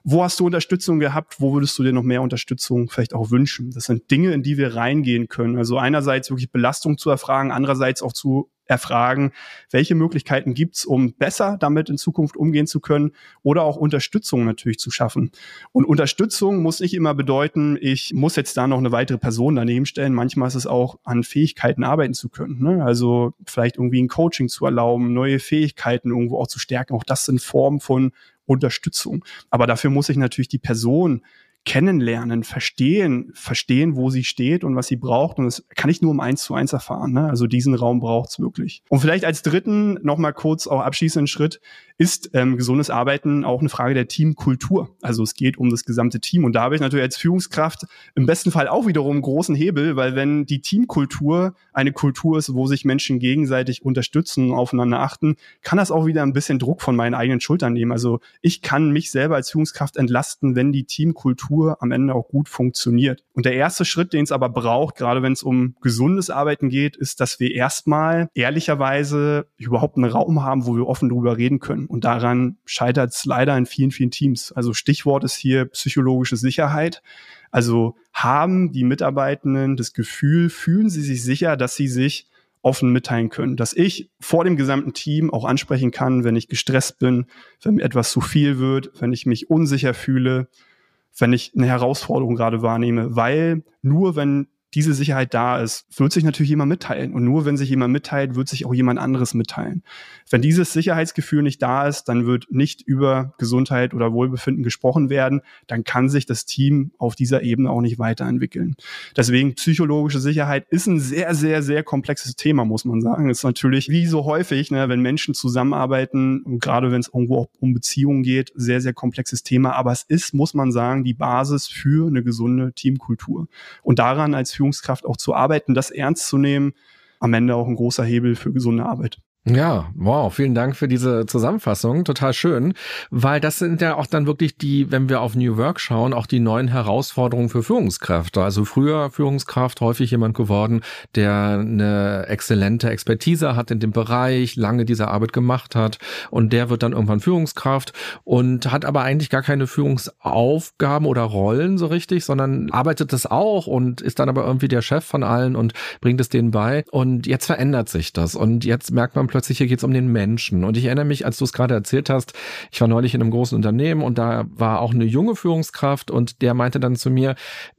B: Wo hast du Unterstützung gehabt? Wo würdest du dir noch mehr Unterstützung vielleicht auch wünschen? Das sind Dinge, in die wir reingehen können. Also einerseits wirklich Belastung zu erfragen, andererseits auch zu erfragen, welche Möglichkeiten gibt's, um besser damit in Zukunft umgehen zu können oder auch Unterstützung natürlich zu schaffen. Und Unterstützung muss nicht immer bedeuten, ich muss jetzt da noch eine weitere Person daneben stellen. Manchmal ist es auch an Fähigkeiten arbeiten zu können. Ne? Also vielleicht irgendwie ein Coaching zu erlauben, neue Fähigkeiten irgendwo auch zu stärken. Auch das sind Formen von Unterstützung. Aber dafür muss ich natürlich die Person kennenlernen, verstehen, verstehen, wo sie steht und was sie braucht. Und das kann ich nur um eins zu eins erfahren. Ne? Also diesen Raum braucht's wirklich. Und vielleicht als dritten nochmal kurz auch abschließenden Schritt ist ähm, gesundes Arbeiten auch eine Frage der Teamkultur. Also es geht um das gesamte Team. Und da habe ich natürlich als Führungskraft im besten Fall auch wiederum großen Hebel, weil wenn die Teamkultur eine Kultur ist, wo sich Menschen gegenseitig unterstützen, aufeinander achten, kann das auch wieder ein bisschen Druck von meinen eigenen Schultern nehmen. Also ich kann mich selber als Führungskraft entlasten, wenn die Teamkultur am Ende auch gut funktioniert. Und der erste Schritt, den es aber braucht, gerade wenn es um gesundes Arbeiten geht, ist, dass wir erstmal ehrlicherweise überhaupt einen Raum haben, wo wir offen drüber reden können. Und daran scheitert es leider in vielen, vielen Teams. Also Stichwort ist hier psychologische Sicherheit. Also haben die Mitarbeitenden das Gefühl, fühlen sie sich sicher, dass sie sich offen mitteilen können, dass ich vor dem gesamten Team auch ansprechen kann, wenn ich gestresst bin, wenn mir etwas zu viel wird, wenn ich mich unsicher fühle, wenn ich eine Herausforderung gerade wahrnehme, weil nur wenn diese Sicherheit da ist, wird sich natürlich jemand mitteilen. Und nur wenn sich jemand mitteilt, wird sich auch jemand anderes mitteilen. Wenn dieses Sicherheitsgefühl nicht da ist, dann wird nicht über Gesundheit oder Wohlbefinden gesprochen werden. Dann kann sich das Team auf dieser Ebene auch nicht weiterentwickeln. Deswegen psychologische Sicherheit ist ein sehr, sehr, sehr komplexes Thema, muss man sagen. ist natürlich wie so häufig, ne, wenn Menschen zusammenarbeiten und gerade wenn es irgendwo auch um Beziehungen geht, sehr, sehr komplexes Thema. Aber es ist, muss man sagen, die Basis für eine gesunde Teamkultur. Und daran als Führungskraft auch zu arbeiten, das ernst zu nehmen, am Ende auch ein großer Hebel für gesunde Arbeit.
A: Ja, wow, vielen Dank für diese Zusammenfassung, total schön, weil das sind ja auch dann wirklich die, wenn wir auf New Work schauen, auch die neuen Herausforderungen für Führungskräfte. Also früher Führungskraft häufig jemand geworden, der eine exzellente Expertise hat in dem Bereich, lange diese Arbeit gemacht hat und der wird dann irgendwann Führungskraft und hat aber eigentlich gar keine Führungsaufgaben oder Rollen so richtig, sondern arbeitet das auch und ist dann aber irgendwie der Chef von allen und bringt es denen bei und jetzt verändert sich das und jetzt merkt man plötzlich, hier geht es um den Menschen. Und ich erinnere mich, als du es gerade erzählt hast, ich war neulich in einem großen Unternehmen und da war auch eine junge Führungskraft und der meinte dann zu mir,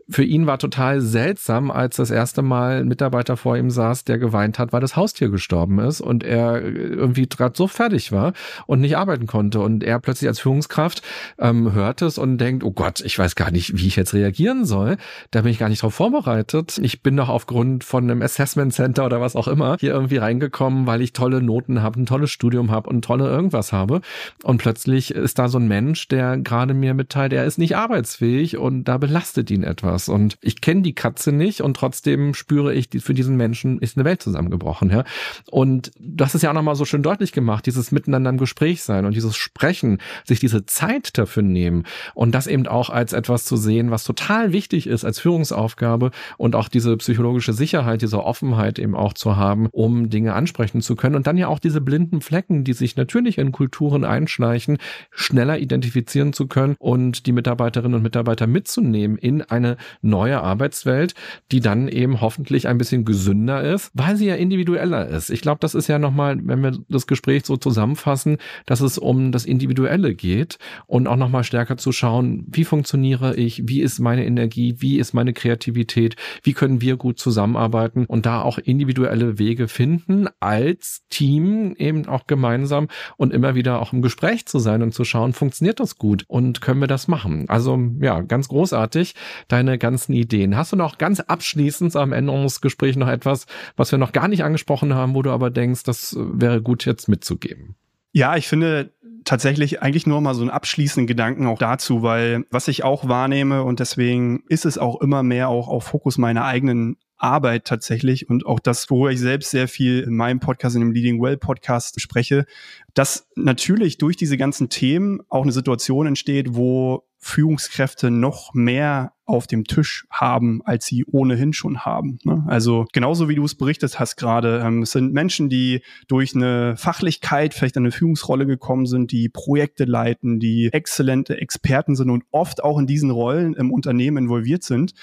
A: für ihn war total seltsam, als das erste Mal ein Mitarbeiter vor ihm saß, der geweint hat, weil das Haustier gestorben ist und er irgendwie gerade so fertig war und nicht arbeiten konnte. Und er plötzlich als Führungskraft ähm, hört es und denkt, oh Gott, ich weiß gar nicht, wie ich jetzt reagieren soll. Da bin ich gar nicht drauf vorbereitet. Ich bin doch aufgrund von einem Assessment Center oder was auch immer hier irgendwie reingekommen, weil ich tolle Noten habe, ein tolles Studium habe und tolle irgendwas habe. Und plötzlich ist da so ein Mensch, der gerade mir mitteilt, er ist nicht arbeitsfähig und da belastet ihn etwas was. Und ich kenne die Katze nicht und trotzdem spüre ich, für diesen Menschen ist eine Welt zusammengebrochen. Ja? Und das ist ja auch nochmal so schön deutlich gemacht, dieses Miteinander im Gespräch sein und dieses Sprechen, sich diese Zeit dafür nehmen und das eben auch als etwas zu sehen, was total wichtig ist als Führungsaufgabe und auch diese psychologische Sicherheit, diese Offenheit eben auch zu haben, um Dinge ansprechen zu können und dann ja auch diese blinden Flecken, die sich natürlich in Kulturen einschleichen, schneller identifizieren zu können und die Mitarbeiterinnen und Mitarbeiter mitzunehmen in eine neue Arbeitswelt, die dann eben hoffentlich ein bisschen gesünder ist, weil sie ja individueller ist. Ich glaube, das ist ja nochmal, wenn wir das Gespräch so zusammenfassen, dass es um das Individuelle geht und auch nochmal stärker zu schauen, wie funktioniere ich, wie ist meine Energie, wie ist meine Kreativität, wie können wir gut zusammenarbeiten und da auch individuelle Wege finden, als Team eben auch gemeinsam und immer wieder auch im Gespräch zu sein und zu schauen, funktioniert das gut und können wir das machen. Also ja, ganz großartig. Deine ganzen Ideen. Hast du noch ganz abschließend am Gesprächs noch etwas, was wir noch gar nicht angesprochen haben, wo du aber denkst, das wäre gut jetzt mitzugeben?
B: Ja, ich finde tatsächlich eigentlich nur mal so einen abschließenden Gedanken auch dazu, weil was ich auch wahrnehme und deswegen ist es auch immer mehr auch auf Fokus meiner eigenen Arbeit tatsächlich und auch das, worüber ich selbst sehr viel in meinem Podcast, in dem Leading Well Podcast spreche, dass natürlich durch diese ganzen Themen auch eine Situation entsteht, wo Führungskräfte noch mehr auf dem Tisch haben, als sie ohnehin schon haben. Ne? Also genauso wie du es berichtet hast gerade, ähm, es sind Menschen, die durch eine Fachlichkeit vielleicht eine Führungsrolle gekommen sind, die Projekte leiten, die exzellente Experten sind und oft auch in diesen Rollen im Unternehmen involviert sind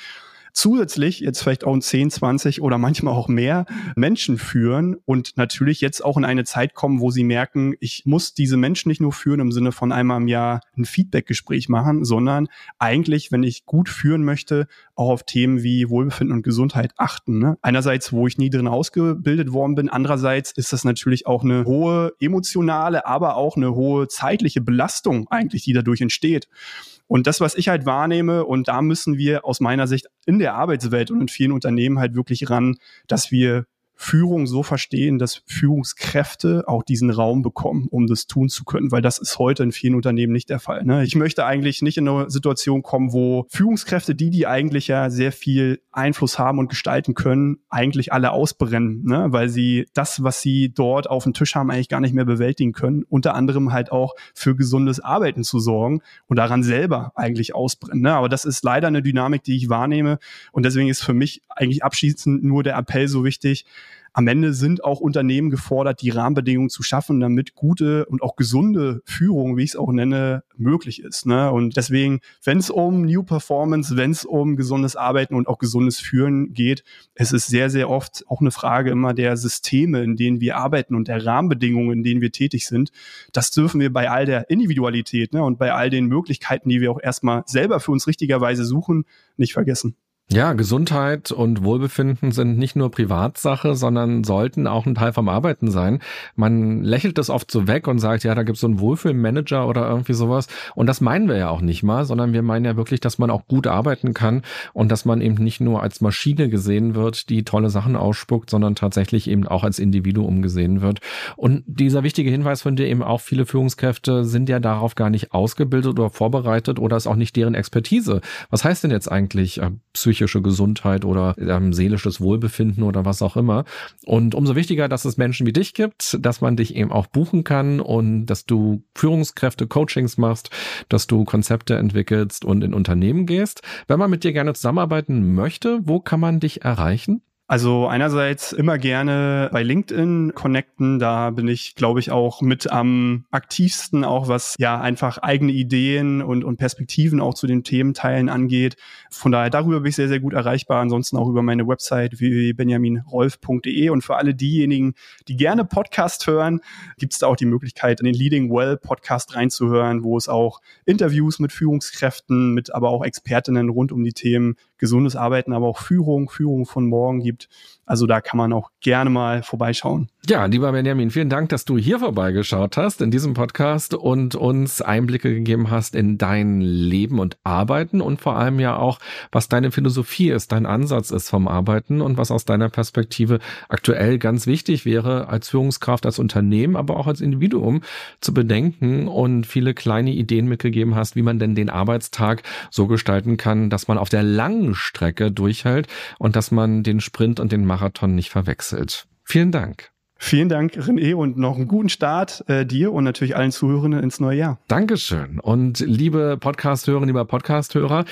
B: zusätzlich jetzt vielleicht auch 10, 20 oder manchmal auch mehr Menschen führen und natürlich jetzt auch in eine Zeit kommen, wo sie merken, ich muss diese Menschen nicht nur führen im Sinne von einmal im Jahr ein Feedbackgespräch machen, sondern eigentlich, wenn ich gut führen möchte, auch auf Themen wie Wohlbefinden und Gesundheit achten. Ne? Einerseits, wo ich nie drin ausgebildet worden bin, andererseits ist das natürlich auch eine hohe emotionale, aber auch eine hohe zeitliche Belastung eigentlich, die dadurch entsteht. Und das, was ich halt wahrnehme, und da müssen wir aus meiner Sicht in der Arbeitswelt und in vielen Unternehmen halt wirklich ran, dass wir Führung so verstehen, dass Führungskräfte auch diesen Raum bekommen, um das tun zu können, weil das ist heute in vielen Unternehmen nicht der Fall. Ne? Ich möchte eigentlich nicht in eine Situation kommen, wo Führungskräfte, die, die eigentlich ja sehr viel Einfluss haben und gestalten können, eigentlich alle ausbrennen, ne? weil sie das, was sie dort auf dem Tisch haben, eigentlich gar nicht mehr bewältigen können. Unter anderem halt auch für gesundes Arbeiten zu sorgen und daran selber eigentlich ausbrennen. Ne? Aber das ist leider eine Dynamik, die ich wahrnehme und deswegen ist für mich eigentlich abschließend nur der Appell so wichtig, am Ende sind auch Unternehmen gefordert, die Rahmenbedingungen zu schaffen, damit gute und auch gesunde Führung, wie ich es auch nenne, möglich ist. Ne? Und deswegen, wenn es um New Performance, wenn es um gesundes Arbeiten und auch gesundes Führen geht, es ist sehr, sehr oft auch eine Frage immer der Systeme, in denen wir arbeiten und der Rahmenbedingungen, in denen wir tätig sind. Das dürfen wir bei all der Individualität ne, und bei all den Möglichkeiten, die wir auch erstmal selber für uns richtigerweise suchen, nicht vergessen.
A: Ja, Gesundheit und Wohlbefinden sind nicht nur Privatsache, sondern sollten auch ein Teil vom Arbeiten sein. Man lächelt das oft so weg und sagt, ja, da gibt's so einen Wohlfühlmanager oder irgendwie sowas. Und das meinen wir ja auch nicht mal, sondern wir meinen ja wirklich, dass man auch gut arbeiten kann und dass man eben nicht nur als Maschine gesehen wird, die tolle Sachen ausspuckt, sondern tatsächlich eben auch als Individuum gesehen wird. Und dieser wichtige Hinweis von dir eben auch, viele Führungskräfte sind ja darauf gar nicht ausgebildet oder vorbereitet oder ist auch nicht deren Expertise. Was heißt denn jetzt eigentlich äh, psychische Gesundheit oder ähm, seelisches Wohlbefinden oder was auch immer. Und umso wichtiger, dass es Menschen wie dich gibt, dass man dich eben auch buchen kann und dass du Führungskräfte, Coachings machst, dass du Konzepte entwickelst und in Unternehmen gehst. Wenn man mit dir gerne zusammenarbeiten möchte, wo kann man dich erreichen?
B: Also einerseits immer gerne bei LinkedIn connecten. Da bin ich, glaube ich, auch mit am aktivsten, auch was ja einfach eigene Ideen und, und Perspektiven auch zu den Thementeilen angeht. Von daher darüber bin ich sehr, sehr gut erreichbar. Ansonsten auch über meine Website www.benjaminrolf.de. Und für alle diejenigen, die gerne Podcast hören, gibt es da auch die Möglichkeit, in den Leading Well Podcast reinzuhören, wo es auch Interviews mit Führungskräften, mit aber auch Expertinnen rund um die Themen gesundes Arbeiten, aber auch Führung, Führung von morgen gibt. Also da kann man auch gerne mal vorbeischauen.
A: Ja, lieber Benjamin, vielen Dank, dass du hier vorbeigeschaut hast in diesem Podcast und uns Einblicke gegeben hast in dein Leben und Arbeiten und vor allem ja auch, was deine Philosophie ist, dein Ansatz ist vom Arbeiten und was aus deiner Perspektive aktuell ganz wichtig wäre, als Führungskraft, als Unternehmen, aber auch als Individuum zu bedenken und viele kleine Ideen mitgegeben hast, wie man denn den Arbeitstag so gestalten kann, dass man auf der langen Strecke durchhält und dass man den Sprint und den Marathon nicht verwechselt. Vielen Dank.
B: Vielen Dank, René, und noch einen guten Start äh, dir und natürlich allen Zuhörenden ins neue Jahr.
A: Dankeschön. Und liebe Podcast-Hörerinnen, lieber Podcast-Hörer,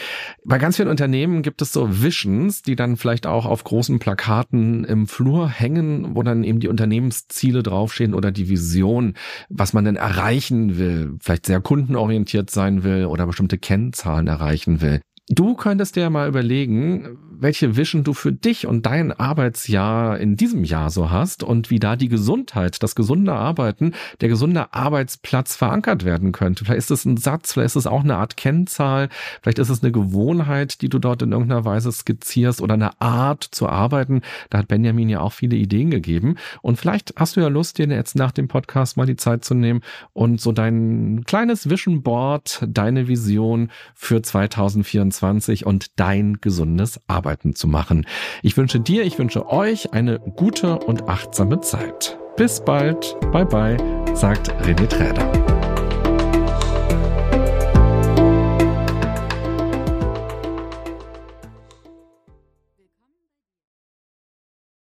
A: bei ganz vielen Unternehmen gibt es so Visions, die dann vielleicht auch auf großen Plakaten im Flur hängen, wo dann eben die Unternehmensziele draufstehen oder die Vision, was man denn erreichen will, vielleicht sehr kundenorientiert sein will oder bestimmte Kennzahlen erreichen will. Du könntest dir mal überlegen, welche Vision du für dich und dein Arbeitsjahr in diesem Jahr so hast und wie da die Gesundheit, das gesunde Arbeiten, der gesunde Arbeitsplatz verankert werden könnte. Vielleicht ist es ein Satz, vielleicht ist es auch eine Art Kennzahl, vielleicht ist es eine Gewohnheit, die du dort in irgendeiner Weise skizzierst oder eine Art zu arbeiten. Da hat Benjamin ja auch viele Ideen gegeben. Und vielleicht hast du ja Lust, dir jetzt nach dem Podcast mal die Zeit zu nehmen und so dein kleines Vision Board, deine Vision für 2024 2020 und dein gesundes Arbeiten zu machen. Ich wünsche dir, ich wünsche euch eine gute und achtsame Zeit. Bis bald. Bye bye, sagt René Träder.